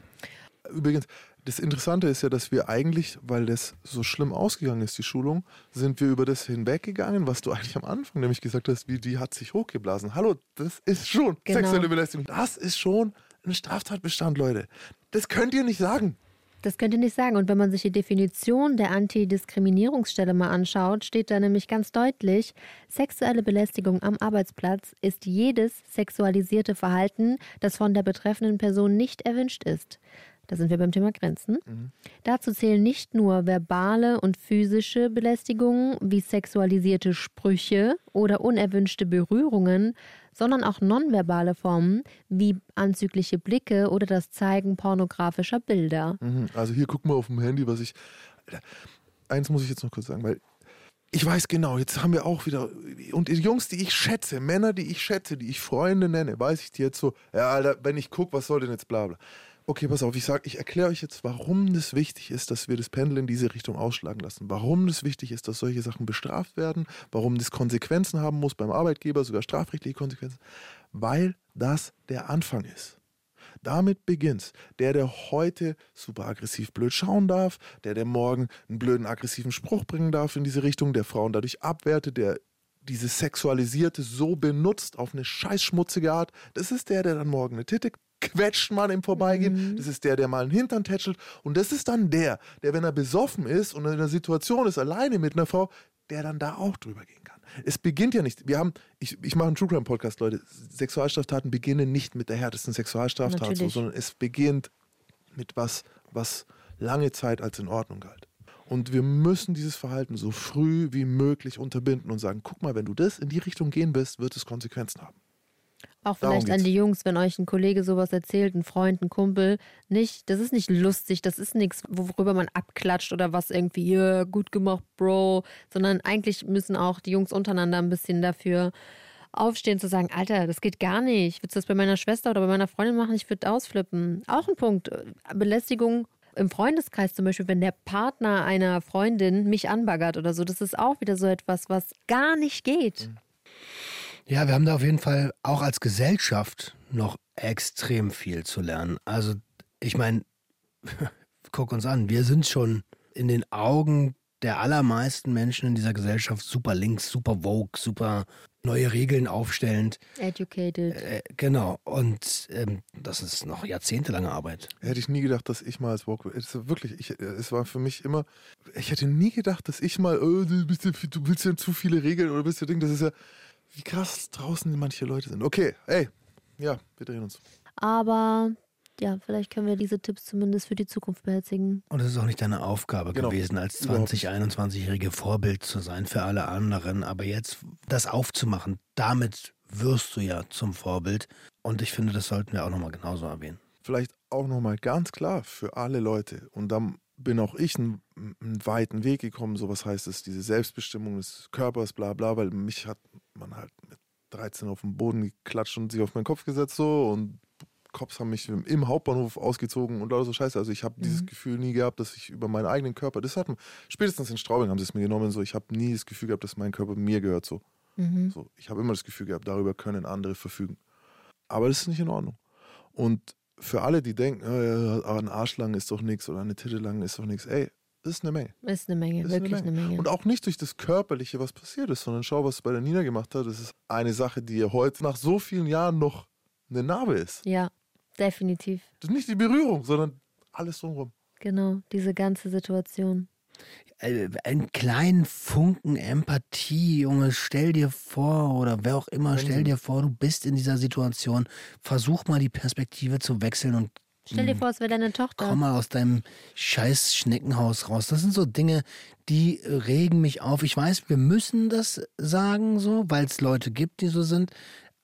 Übrigens, das Interessante ist ja, dass wir eigentlich, weil das so schlimm ausgegangen ist, die Schulung, sind wir über das hinweggegangen, was du eigentlich am Anfang nämlich gesagt hast, wie die hat sich hochgeblasen. Hallo, das ist schon Genau. sexuelle Belästigung. Das ist schon ein Straftatbestand, Leute. Das könnt ihr nicht sagen. Das könnt ihr nicht sagen. Und wenn man sich die Definition der Antidiskriminierungsstelle mal anschaut, steht da nämlich ganz deutlich, sexuelle Belästigung am Arbeitsplatz ist jedes sexualisierte Verhalten, das von der betreffenden Person nicht erwünscht ist. Da sind wir beim Thema Grenzen. Dazu zählen nicht nur verbale und physische Belästigungen wie sexualisierte Sprüche oder unerwünschte Berührungen, sondern auch nonverbale Formen wie anzügliche Blicke oder das Zeigen pornografischer Bilder. Mhm. Also hier guck mal auf dem Handy, was ich. Eins muss ich jetzt noch kurz sagen, weil ich weiß genau, jetzt haben wir auch wieder. Und die Jungs, die ich schätze, Männer, die ich schätze, die ich Freunde nenne, weiß ich die jetzt so, ja, Alter, wenn ich gucke, was soll denn jetzt bla bla. Okay, pass auf, ich sag, ich erkläre euch jetzt, warum das wichtig ist, dass wir das Pendel in diese Richtung ausschlagen lassen. Warum das wichtig ist, dass solche Sachen bestraft werden, warum das Konsequenzen haben muss beim Arbeitgeber, sogar strafrechtliche Konsequenzen. Weil das der Anfang ist. Damit beginnt's. Der, der heute super aggressiv blöd schauen darf, der, der morgen einen blöden aggressiven Spruch bringen darf in diese Richtung, der Frauen dadurch abwertet, der dieses Sexualisierte so benutzt auf eine scheißschmutzige Art, das ist der, der dann morgen eine Titte quetscht mal im Vorbeigehen. Das ist der, der mal einen Hintern tätschelt. Und das ist dann der, der, wenn er besoffen ist und in einer Situation ist, alleine mit einer Frau, der dann da auch drüber gehen kann. Es beginnt ja nicht. Wir haben, ich, ich mache einen True Crime Podcast, Leute. Sexualstraftaten beginnen nicht mit der härtesten Sexualstraftat, Natürlich. sondern es beginnt mit was, was lange Zeit als in Ordnung galt. Und wir müssen dieses Verhalten so früh wie möglich unterbinden und sagen, guck mal, wenn du das in die Richtung gehen willst, wird es Konsequenzen haben. Auch vielleicht an die Jungs, wenn euch ein Kollege sowas erzählt, ein Freund, ein Kumpel, nicht, das ist nicht lustig, das ist nichts, worüber man abklatscht oder was irgendwie, ja, gut gemacht, Bro, sondern eigentlich müssen auch die Jungs untereinander ein bisschen dafür aufstehen, zu sagen, Alter, das geht gar nicht. Willst du das bei meiner Schwester oder bei meiner Freundin machen? Ich würde ausflippen. Auch ein Punkt. Belästigung im Freundeskreis zum Beispiel, wenn der Partner einer Freundin mich anbaggert oder so, das ist auch wieder so etwas, was gar nicht geht. Ja, wir haben da auf jeden Fall auch als Gesellschaft noch extrem viel zu lernen. Also, ich meine, [laughs] guck uns an, wir sind schon in den Augen der allermeisten Menschen in dieser Gesellschaft super links, super vogue, super neue Regeln aufstellend. Educated. Äh, genau. Und ähm, das ist noch jahrzehntelange Arbeit. Hätte ich nie gedacht, dass ich mal als Woke. Es wirklich, ich, es war für mich immer. Ich hätte nie gedacht, dass ich mal, oh, du, bist ja, du willst ja zu viele Regeln oder bist ja Ding. Das ist ja, wie krass draußen manche Leute sind. Okay, ey, ja, wir drehen uns. Aber ja, vielleicht können wir diese Tipps zumindest für die Zukunft beherzigen. Und es ist auch nicht deine Aufgabe Genau. gewesen, als Überhaupt 20-, 21-jährige Vorbild zu sein für alle anderen. Aber jetzt das aufzumachen, damit wirst du ja zum Vorbild. Und ich finde, das sollten wir auch nochmal genauso erwähnen. Vielleicht auch nochmal ganz klar für alle Leute. Und dann bin auch ich einen, einen weiten Weg gekommen. So was heißt es, diese Selbstbestimmung des Körpers, bla bla, weil mich hat man halt mit 13 auf den Boden geklatscht und sich auf meinen Kopf gesetzt so und Cops haben mich im Hauptbahnhof ausgezogen und lauter so Scheiße. Also ich habe dieses Gefühl nie gehabt, dass ich über meinen eigenen Körper, das hatten, spätestens in Straubing haben sie es mir genommen, so ich habe nie das Gefühl gehabt, dass mein Körper mir gehört so. so ich habe immer das Gefühl gehabt, darüber können andere verfügen. Aber das ist nicht in Ordnung. Und für alle, die denken, äh, ein Arschlang ist doch nichts oder eine Titellang ist doch nichts, ey, ist eine Menge. Ist eine Menge, ist wirklich eine Menge. Und auch nicht durch das Körperliche, was passiert ist, sondern schau, was bei der Nina gemacht hat. Das ist eine Sache, die ihr heute nach so vielen Jahren noch eine Narbe ist. ja, definitiv. Das ist nicht die Berührung, sondern alles drumherum. Genau, diese ganze Situation. Äh, Einen kleinen Funken Empathie, Junge, stell dir vor, oder wer auch immer, stell dir vor, du bist in dieser Situation. Versuch mal die Perspektive zu wechseln und Stell dir vor, es wäre deine Tochter. komm mal aus deinem scheiß Schneckenhaus raus. Das sind so Dinge, die regen mich auf. Ich weiß, wir müssen das sagen, so, weil es Leute gibt, die so sind.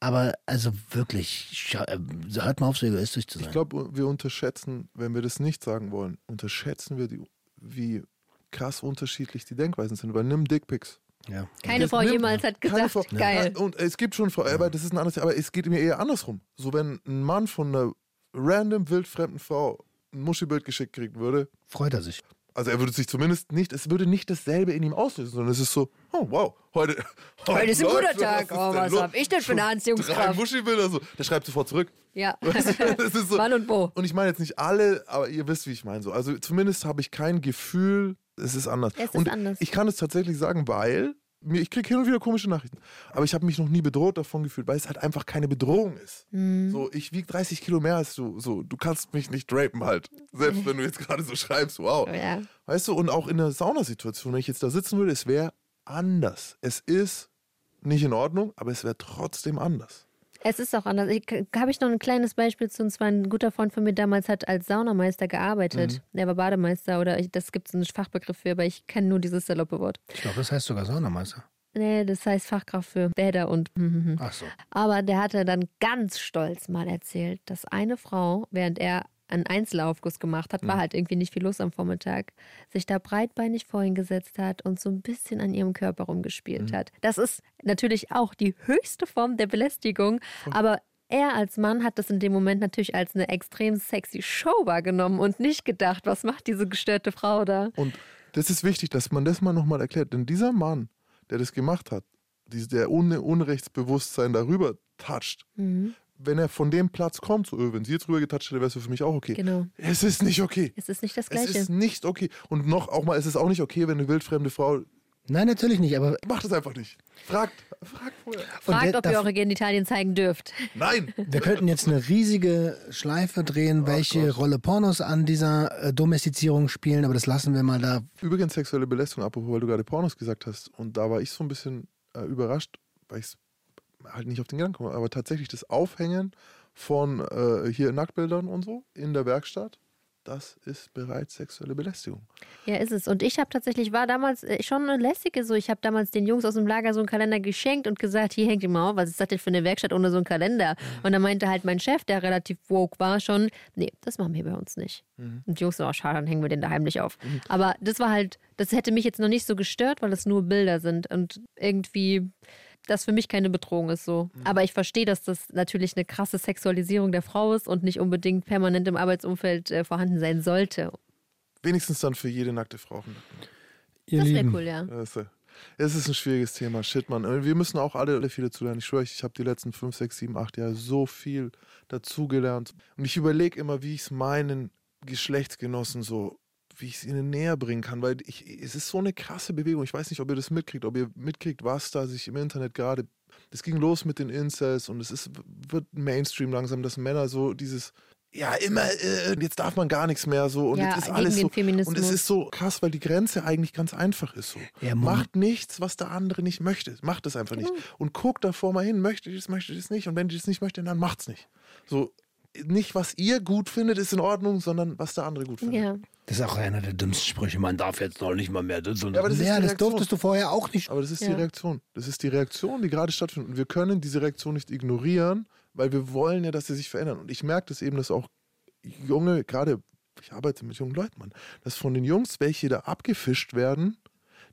Aber also wirklich, äh, hört mal auf, so egoistisch zu sein. Ich glaube, wir unterschätzen, wenn wir das nicht sagen wollen, unterschätzen wir, die, wie krass unterschiedlich die Denkweisen sind. Weil nimm Dickpics. ja. Keine Frau jemals hat keine gesagt, Frau- geil. Ja, und es gibt schon Frauen, aber das ist ein anderes, aber es geht mir eher andersrum. So, wenn ein Mann von einer random wildfremden Frau ein Muschibild geschickt kriegen würde, Freut er sich. also er würde sich zumindest nicht, es würde nicht dasselbe in ihm auslösen, sondern es ist so, oh wow, heute, [laughs] Heute ist ein guter was, Tag. ist Oh, was los? hab ich denn für eine Anziehungskraft? Drei Muschibilder, so. Der schreibt sofort zurück. Ja. Weißt [laughs] du, das ist so. [laughs] Wann und wo? Und ich meine jetzt nicht alle, aber ihr wisst, wie ich meine. So. Also zumindest habe ich kein Gefühl, es ist anders. Es ist und anders. ich kann es tatsächlich sagen, weil ich kriege hin und wieder komische Nachrichten. Aber ich habe mich noch nie bedroht davon gefühlt, weil es halt einfach keine Bedrohung ist. Mhm. So, ich wiege 30 Kilo mehr als du. So, du kannst mich nicht drapen halt. Selbst wenn du jetzt gerade so schreibst, wow. Ja. Weißt du, und auch in der Saunasituation, wenn ich jetzt da sitzen würde, es wäre anders. Es ist nicht in Ordnung, aber es wäre trotzdem anders. Es ist auch anders. Ich, habe ich noch ein kleines Beispiel zu, und zwar ein guter Freund von mir damals hat als Saunameister gearbeitet. Der war Bademeister oder ich, das gibt es einen Fachbegriff für, aber ich kenne nur dieses saloppe Wort. Ich glaube, das heißt sogar Saunameister. Nee, das heißt Fachkraft für Bäder und hm, Ach so. Aber der hatte dann ganz stolz mal erzählt, dass eine Frau, während er einen Einzelaufguss gemacht hat, war halt irgendwie nicht viel los am Vormittag, sich da breitbeinig vor ihn gesetzt hat und so ein bisschen an ihrem Körper rumgespielt hat. Das ist natürlich auch die höchste Form der Belästigung, aber er als Mann hat das in dem Moment natürlich als eine extrem sexy Show wahrgenommen und nicht gedacht, was macht diese gestörte Frau da? Und das ist wichtig, dass man das mal nochmal erklärt. Denn dieser Mann, der das gemacht hat, der ohne Unrechtsbewusstsein darüber toucht, Mhm. Wenn er von dem Platz kommt, so, öh, wenn sie jetzt rüber getatscht hätte, wäre es für mich auch okay. Genau. Es ist nicht okay. Es ist nicht das Es Gleiche. ist nicht okay. Und noch auch mal, es ist auch nicht okay, wenn eine wildfremde Frau Nein, natürlich nicht, aber macht es einfach nicht. Fragt, fragt vorher. Fragt, der- ob ihr eure Genitalien zeigen dürft. Nein! wir könnten jetzt eine riesige Schleife drehen, welche Gott. Rolle Pornos an dieser äh, Domestizierung spielen, aber das lassen wir mal da. Übrigens sexuelle Belästigung, apropos, weil du gerade Pornos gesagt hast. Und da war ich so ein bisschen äh, überrascht, weil ich halt nicht auf den Gedanken komme. Aber tatsächlich das Aufhängen von äh, hier Nacktbildern und so in der Werkstatt, das ist bereits sexuelle Belästigung. Ja, ist es. Und ich habe tatsächlich, war damals äh, schon eine lässige so. Ich habe damals den Jungs aus dem Lager so einen Kalender geschenkt und gesagt, hier hängt ihr mal auf, was ist das denn für eine Werkstatt ohne so einen Kalender? Und dann meinte halt mein Chef, der relativ woke war, schon, nee, das machen wir bei uns nicht. Und die Jungs so, oh, schade, dann hängen wir den da heimlich auf. Aber das war halt, das hätte mich jetzt noch nicht so gestört, weil es nur Bilder sind. Und irgendwie das für mich keine Bedrohung ist so. Mhm. Aber ich verstehe, dass das natürlich eine krasse Sexualisierung der Frau ist und nicht unbedingt permanent im Arbeitsumfeld äh, vorhanden sein sollte. Wenigstens dann für jede nackte Frau. Ihr Das wäre cool, ja. Das ist, es ist ein schwieriges Thema. Shit, Mann. Wir müssen auch alle, alle viele zulernen. Ich schwöre euch, ich habe die letzten 5, 6, 7, 8 Jahre so viel dazugelernt. Und ich überlege immer, wie ich es meinen Geschlechtsgenossen so, wie ich es ihnen näher bringen kann. Weil ich, es ist so eine krasse Bewegung. Ich weiß nicht, ob ihr das mitkriegt, ob ihr mitkriegt, was da sich im Internet gerade. Das ging los mit den Incels und es ist, wird Mainstream langsam, dass Männer so dieses. Ja, immer, äh, jetzt darf man gar nichts mehr so und Ja, jetzt ist alles so. Und es ist so krass, weil die Grenze eigentlich ganz einfach ist so. Ja, Macht nichts, was der andere nicht möchte. Macht es einfach nicht. Und guckt davor mal hin, möchte ich es, möchte ich es nicht. Und wenn ich es nicht möchte, dann macht's nicht. So, nicht was ihr gut findet, ist in Ordnung, sondern was der andere gut findet. Ja. Das ist auch einer der dümmsten Sprüche. Man darf jetzt noch nicht mal mehr das und Ja, aber das ja, die das durftest du vorher auch nicht. Aber das ist die Ja. Reaktion. Das ist die Reaktion, die gerade stattfindet. Und wir können diese Reaktion nicht ignorieren, weil wir wollen ja, dass sie sich verändern. Und ich merke das eben, dass auch junge, gerade, ich arbeite mit jungen Leuten, Mann, dass von den Jungs welche da abgefischt werden,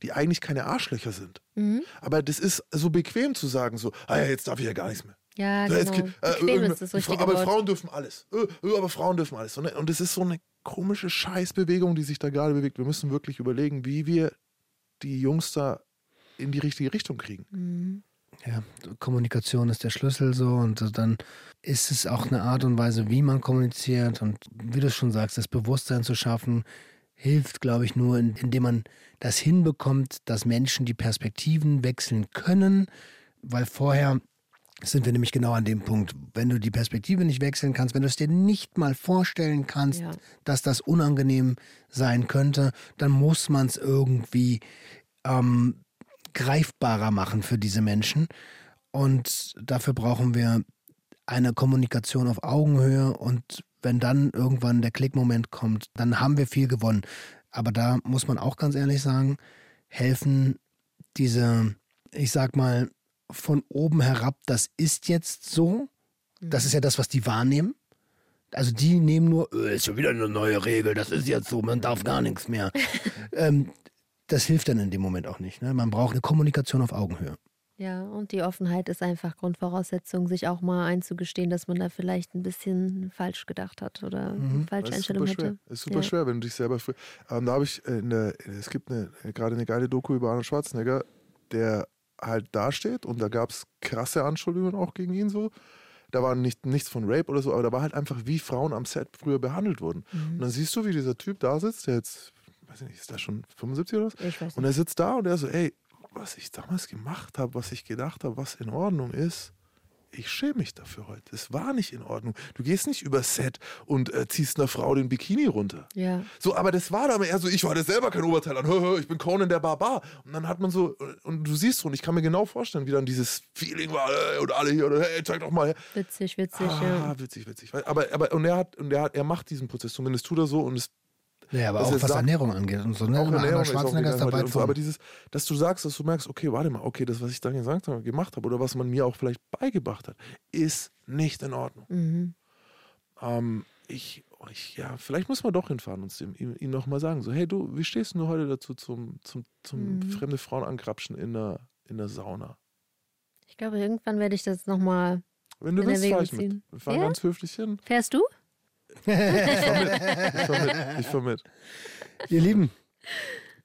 die eigentlich keine Arschlöcher sind. Mhm. Aber das ist so bequem zu sagen, so, ah ja, jetzt darf ich ja gar nichts mehr. Ja, Ja, jetzt genau. ge- äh, die richtige aber Wort. Frauen dürfen alles. Äh, äh, aber Frauen dürfen alles. Und, und es ist so eine komische Scheißbewegung, die sich da gerade bewegt. Wir müssen wirklich überlegen, wie wir die Jungs da in die richtige Richtung kriegen. Mhm. Ja, Kommunikation ist der Schlüssel so und dann ist es auch eine Art und Weise, wie man kommuniziert und wie du schon sagst, das Bewusstsein zu schaffen, hilft, glaube ich, nur, in- indem man das hinbekommt, dass Menschen die Perspektiven wechseln können, weil vorher sind wir nämlich genau an dem Punkt, wenn du die Perspektive nicht wechseln kannst, wenn du es dir nicht mal vorstellen kannst, Ja. dass das unangenehm sein könnte, dann muss man es irgendwie ähm, greifbarer machen für diese Menschen. Und dafür brauchen wir eine Kommunikation auf Augenhöhe. Und wenn dann irgendwann der Klickmoment kommt, dann haben wir viel gewonnen. Aber da muss man auch ganz ehrlich sagen, helfen diese, ich sag mal, von oben herab, das ist jetzt so. Das ist ja das, was die wahrnehmen. Also die nehmen nur, "Äh, ist schon wieder eine neue Regel, das ist jetzt so, man darf gar nichts mehr. [laughs] ähm, das hilft dann in dem Moment auch nicht. Ne? Man braucht eine Kommunikation auf Augenhöhe. Ja, und die Offenheit ist einfach Grundvoraussetzung, sich auch mal einzugestehen, dass man da vielleicht ein bisschen falsch gedacht hat oder eine Das falsche Einstellung super schwer. hatte. ist super Ja. schwer, wenn du dich selber. Ähm, da habe ich äh, in der, es gibt eine, gerade eine geile Doku über Arnold Schwarzenegger, der halt dasteht und da gab es krasse Anschuldigungen auch gegen ihn so. Da war nicht, nichts von Rape oder so, aber da war halt einfach, wie Frauen am Set früher behandelt wurden. Mhm. Und dann siehst du, wie dieser Typ da sitzt, der jetzt, weiß ich nicht, ist der schon 75 oder was? Ich weiß Und nicht. er sitzt da und er so, ey, was ich damals gemacht habe, was ich gedacht habe, was in Ordnung ist, ich schäme mich dafür heute. Es war nicht in Ordnung. Du gehst nicht über Set und äh, ziehst einer Frau den Bikini runter. Ja. So, aber das war dann eher so, ich hatte selber kein Oberteil an, hö, hö, ich bin Conan der Barbar. Und dann hat man so, und du siehst so, und ich kann mir genau vorstellen, wie dann dieses Feeling war, äh, und alle hier, oder hey, zeig doch mal her. Witzig, witzig, Ah, ja. witzig, witzig. Aber, aber, und er hat, und er hat, er macht diesen Prozess, zumindest tut er so, und es Ja, aber Was auch was sagt- Ernährung angeht und so. Ne? auch Ernährung Arnold ist auch Schwarzenegger ist vegan dabei. so, aber dieses, dass du sagst, dass du merkst, okay, warte mal, okay, das, was ich dann gesagt habe, gemacht habe oder was man mir auch vielleicht beigebracht hat, ist nicht in Ordnung. Mhm. Ähm, ich, ich, ja, vielleicht muss man doch hinfahren und ihm, ihm, ihm nochmal sagen, so, hey du, wie stehst du heute dazu zum, zum, zum Mhm. fremde Frauen angrapschen in der, in der Sauna? Ich glaube, irgendwann werde ich das nochmal. Wenn du In willst, Erwägung fahr ich mit. Wir fahren Ja? ganz höflich hin. Fährst du? Ich fahr mit. Ich fahr mit. Ich fahr mit. Ihr Lieben,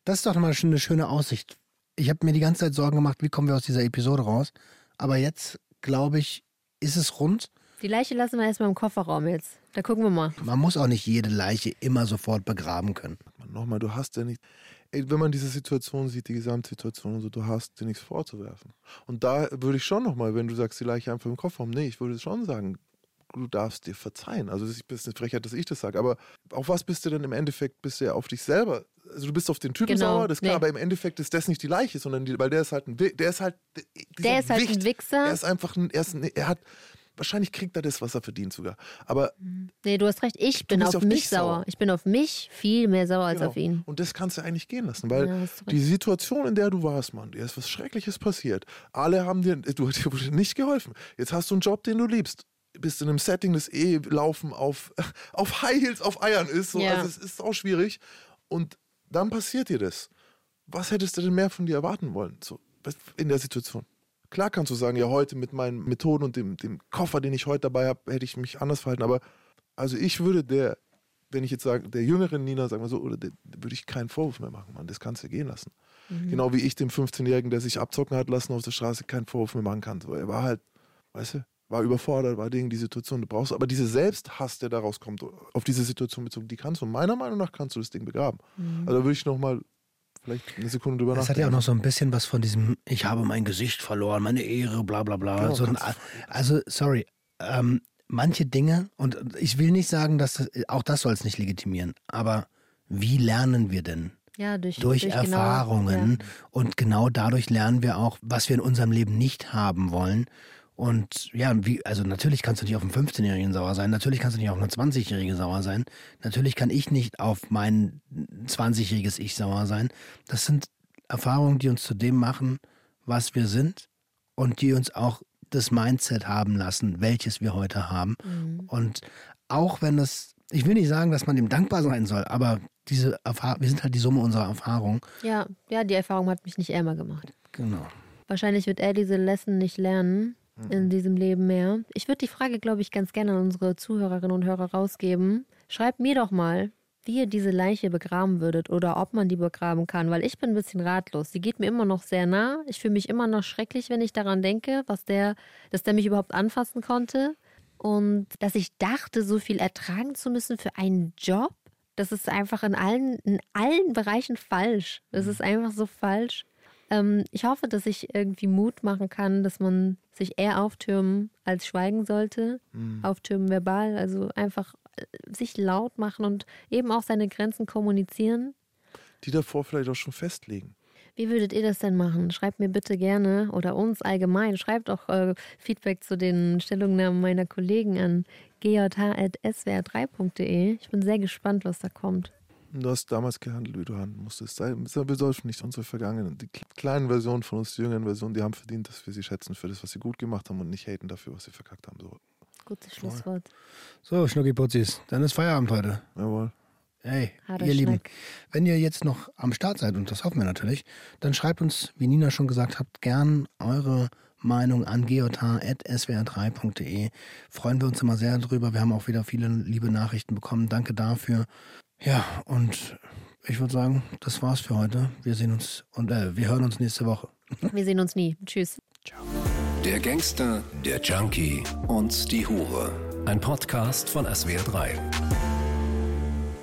das ist doch mal schon eine schöne Aussicht. Ich habe mir die ganze Zeit Sorgen gemacht, wie kommen wir aus dieser Episode raus. Aber jetzt, glaube ich, ist es rund. Die Leiche lassen wir erstmal im Kofferraum jetzt. Da gucken wir mal. Man muss auch nicht jede Leiche immer sofort begraben können. Nochmal, du hast ja nicht. Ey, wenn man diese Situation sieht, die Gesamtsituation und so, du hast dir nichts vorzuwerfen. Und da würde ich schon nochmal, wenn du sagst, die Leiche einfach im Kofferraum, nee, ich würde schon sagen, du darfst dir verzeihen. Also es ist eine Frechheit, dass ich das sage, aber auf was bist du denn im Endeffekt? Bist du ja auf dich selber. Also du bist auf den Typen Genau, sauer, das ist klar, nee. aber im Endeffekt ist das nicht die Leiche, sondern die, weil der ist halt ein, der ist halt, Der ist halt ein Wicht. Wichser. Er ist einfach ein, er, ist ein, er hat, wahrscheinlich kriegt er das, was er verdient sogar. Aber Nee, du hast recht. Ich bin auf, auf mich sauer. sauer. Ich bin auf mich viel mehr sauer als Genau. auf ihn. Und das kannst du eigentlich gehen lassen, weil Ja, hast die Situation, in der du warst, Mann, dir ist was Schreckliches passiert. Alle haben dir, du [laughs] dir wurde nicht geholfen. Jetzt hast du einen Job, den du liebst. Bist in einem Setting, das eh Laufen auf, [laughs] auf High Heels, auf Eiern ist. So. Ja. Also es ist auch schwierig. Und dann passiert dir das. Was hättest du denn mehr von dir erwarten wollen? So, in der Situation. Klar kannst du sagen, ja, heute mit meinen Methoden und dem, dem Koffer, den ich heute dabei habe, hätte ich mich anders verhalten. Aber also ich würde der, wenn ich jetzt sage, der jüngeren Nina, sagen wir so, oder der, der würde ich keinen Vorwurf mehr machen, Mann. Das kannst du gehen lassen. Mhm. Genau wie ich dem 15-Jährigen, der sich abzocken hat lassen auf der Straße, keinen Vorwurf mehr machen kann. So, er war halt, weißt du, war überfordert, war Ding, die Situation, du brauchst, aber diese Selbsthass, der daraus kommt, auf diese Situation bezogen, die kannst du, meiner Meinung nach kannst du das Ding begraben. Mhm. Also da würde ich nochmal vielleicht eine Sekunde drüber Das hat nachdenken. ja auch noch so ein bisschen was von diesem, ich habe mein Gesicht verloren, meine Ehre, bla bla bla. Genau, so ein, also, sorry, ähm, manche Dinge, und ich will nicht sagen, dass das, auch das soll es nicht legitimieren, aber wie lernen wir denn? Ja, durch, Durch, genau- Erfahrungen. Und genau dadurch lernen wir auch, was wir in unserem Leben nicht haben wollen. Und ja, wie, also natürlich kannst du nicht auf einen 15-Jährigen sauer sein, natürlich kannst du nicht auf eine 20-Jährige sauer sein, natürlich kann ich nicht auf mein 20-jähriges Ich sauer sein. Das sind Erfahrungen, die uns zu dem machen, was wir sind und die uns auch das Mindset haben lassen, welches wir heute haben. Und auch wenn das, ich will nicht sagen, dass man dem dankbar sein soll, aber diese Erfahrung, wir sind halt die Summe unserer Erfahrung. Ja, ja, die Erfahrung hat mich nicht ärmer gemacht. Genau. Wahrscheinlich wird er diese Lesson nicht lernen in diesem Leben mehr. Ich würde die Frage, glaube ich, ganz gerne an unsere Zuhörerinnen und Hörer rausgeben. Schreibt mir doch mal, wie ihr diese Leiche begraben würdet oder ob man die begraben kann, weil ich bin ein bisschen ratlos. Sie geht mir immer noch sehr nah. Ich fühle mich immer noch schrecklich, wenn ich daran denke, was der, dass der mich überhaupt anfassen konnte und dass ich dachte, so viel ertragen zu müssen für einen Job. Das ist einfach in allen, in allen Bereichen falsch. Das ist einfach so falsch. Ähm, ich hoffe, dass ich irgendwie Mut machen kann, dass man sich eher auftürmen als schweigen sollte. Auftürmen verbal, also einfach äh, sich laut machen und eben auch seine Grenzen kommunizieren. Die davor vielleicht auch schon festlegen. Wie würdet ihr das denn machen? Schreibt mir bitte gerne oder uns allgemein. Schreibt auch äh, Feedback zu den Stellungnahmen meiner Kollegen an gjh.swr3.de. Ich bin sehr gespannt, was da kommt. Und du hast damals gehandelt, wie du handeln musstest. Sei, sei besäuft nicht unsere Vergangenen. Die kleinen Versionen von uns, die jüngeren Versionen, die haben verdient, dass wir sie schätzen für das, was sie gut gemacht haben und nicht haten dafür, was sie verkackt haben. So, Gutes Schlusswort. So, Schnucki-Putzis, dann ist Feierabend heute. jawohl. Hey, ihr Lieben, wenn ihr jetzt noch am Start seid, und das hoffen wir natürlich, dann schreibt uns, wie Nina schon gesagt hat, gern eure Meinung an geotar.swr3.de. Freuen wir uns immer sehr drüber. Wir haben auch wieder viele liebe Nachrichten bekommen. Danke dafür. Ja, und ich würde sagen, das war's für heute. Wir sehen uns und äh, wir hören uns nächste Woche. [laughs] Wir sehen uns nie. Tschüss. Der Gangster, der Junkie und die Hure. Ein Podcast von SWR3.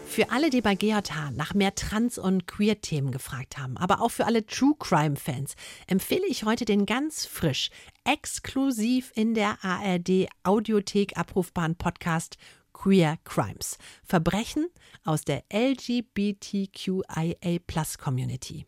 Für alle, die bei GJH nach mehr Trans- und Queer-Themen gefragt haben, aber auch für alle True Crime-Fans, empfehle ich heute den ganz frisch, exklusiv in der ARD Audiothek abrufbaren Podcast Queer Crimes. Verbrechen aus der LGBTQIA Community.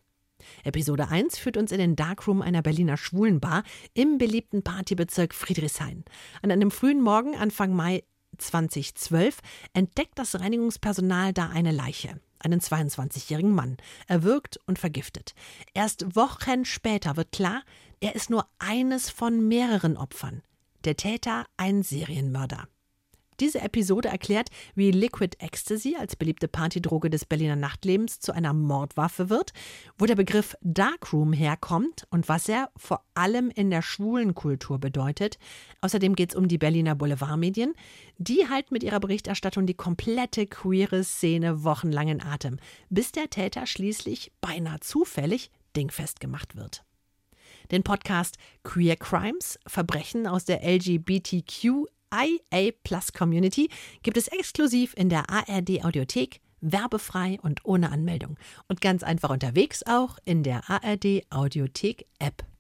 Episode 1 führt uns in den Darkroom einer Berliner Schwulenbar im beliebten Partybezirk Friedrichshain. An einem frühen Morgen Anfang Mai 2012 entdeckt das Reinigungspersonal da eine Leiche. Einen 22-jährigen Mann, erwürgt und vergiftet. Erst Wochen später wird klar, er ist nur eines von mehreren Opfern. Der Täter ein Serienmörder. Diese Episode erklärt, wie Liquid Ecstasy als beliebte Partydroge des Berliner Nachtlebens zu einer Mordwaffe wird, wo der Begriff Darkroom herkommt und was er vor allem in der schwulen Kultur bedeutet. Außerdem geht es um die Berliner Boulevardmedien. Die halten mit ihrer Berichterstattung die komplette queere Szene wochenlang in Atem, bis der Täter schließlich beinahe zufällig dingfest gemacht wird. Den Podcast Queer Crimes, Verbrechen aus der LGBTQ IA Plus Community gibt es exklusiv in der ARD Audiothek, werbefrei und ohne Anmeldung. Und ganz einfach unterwegs auch in der ARD Audiothek App.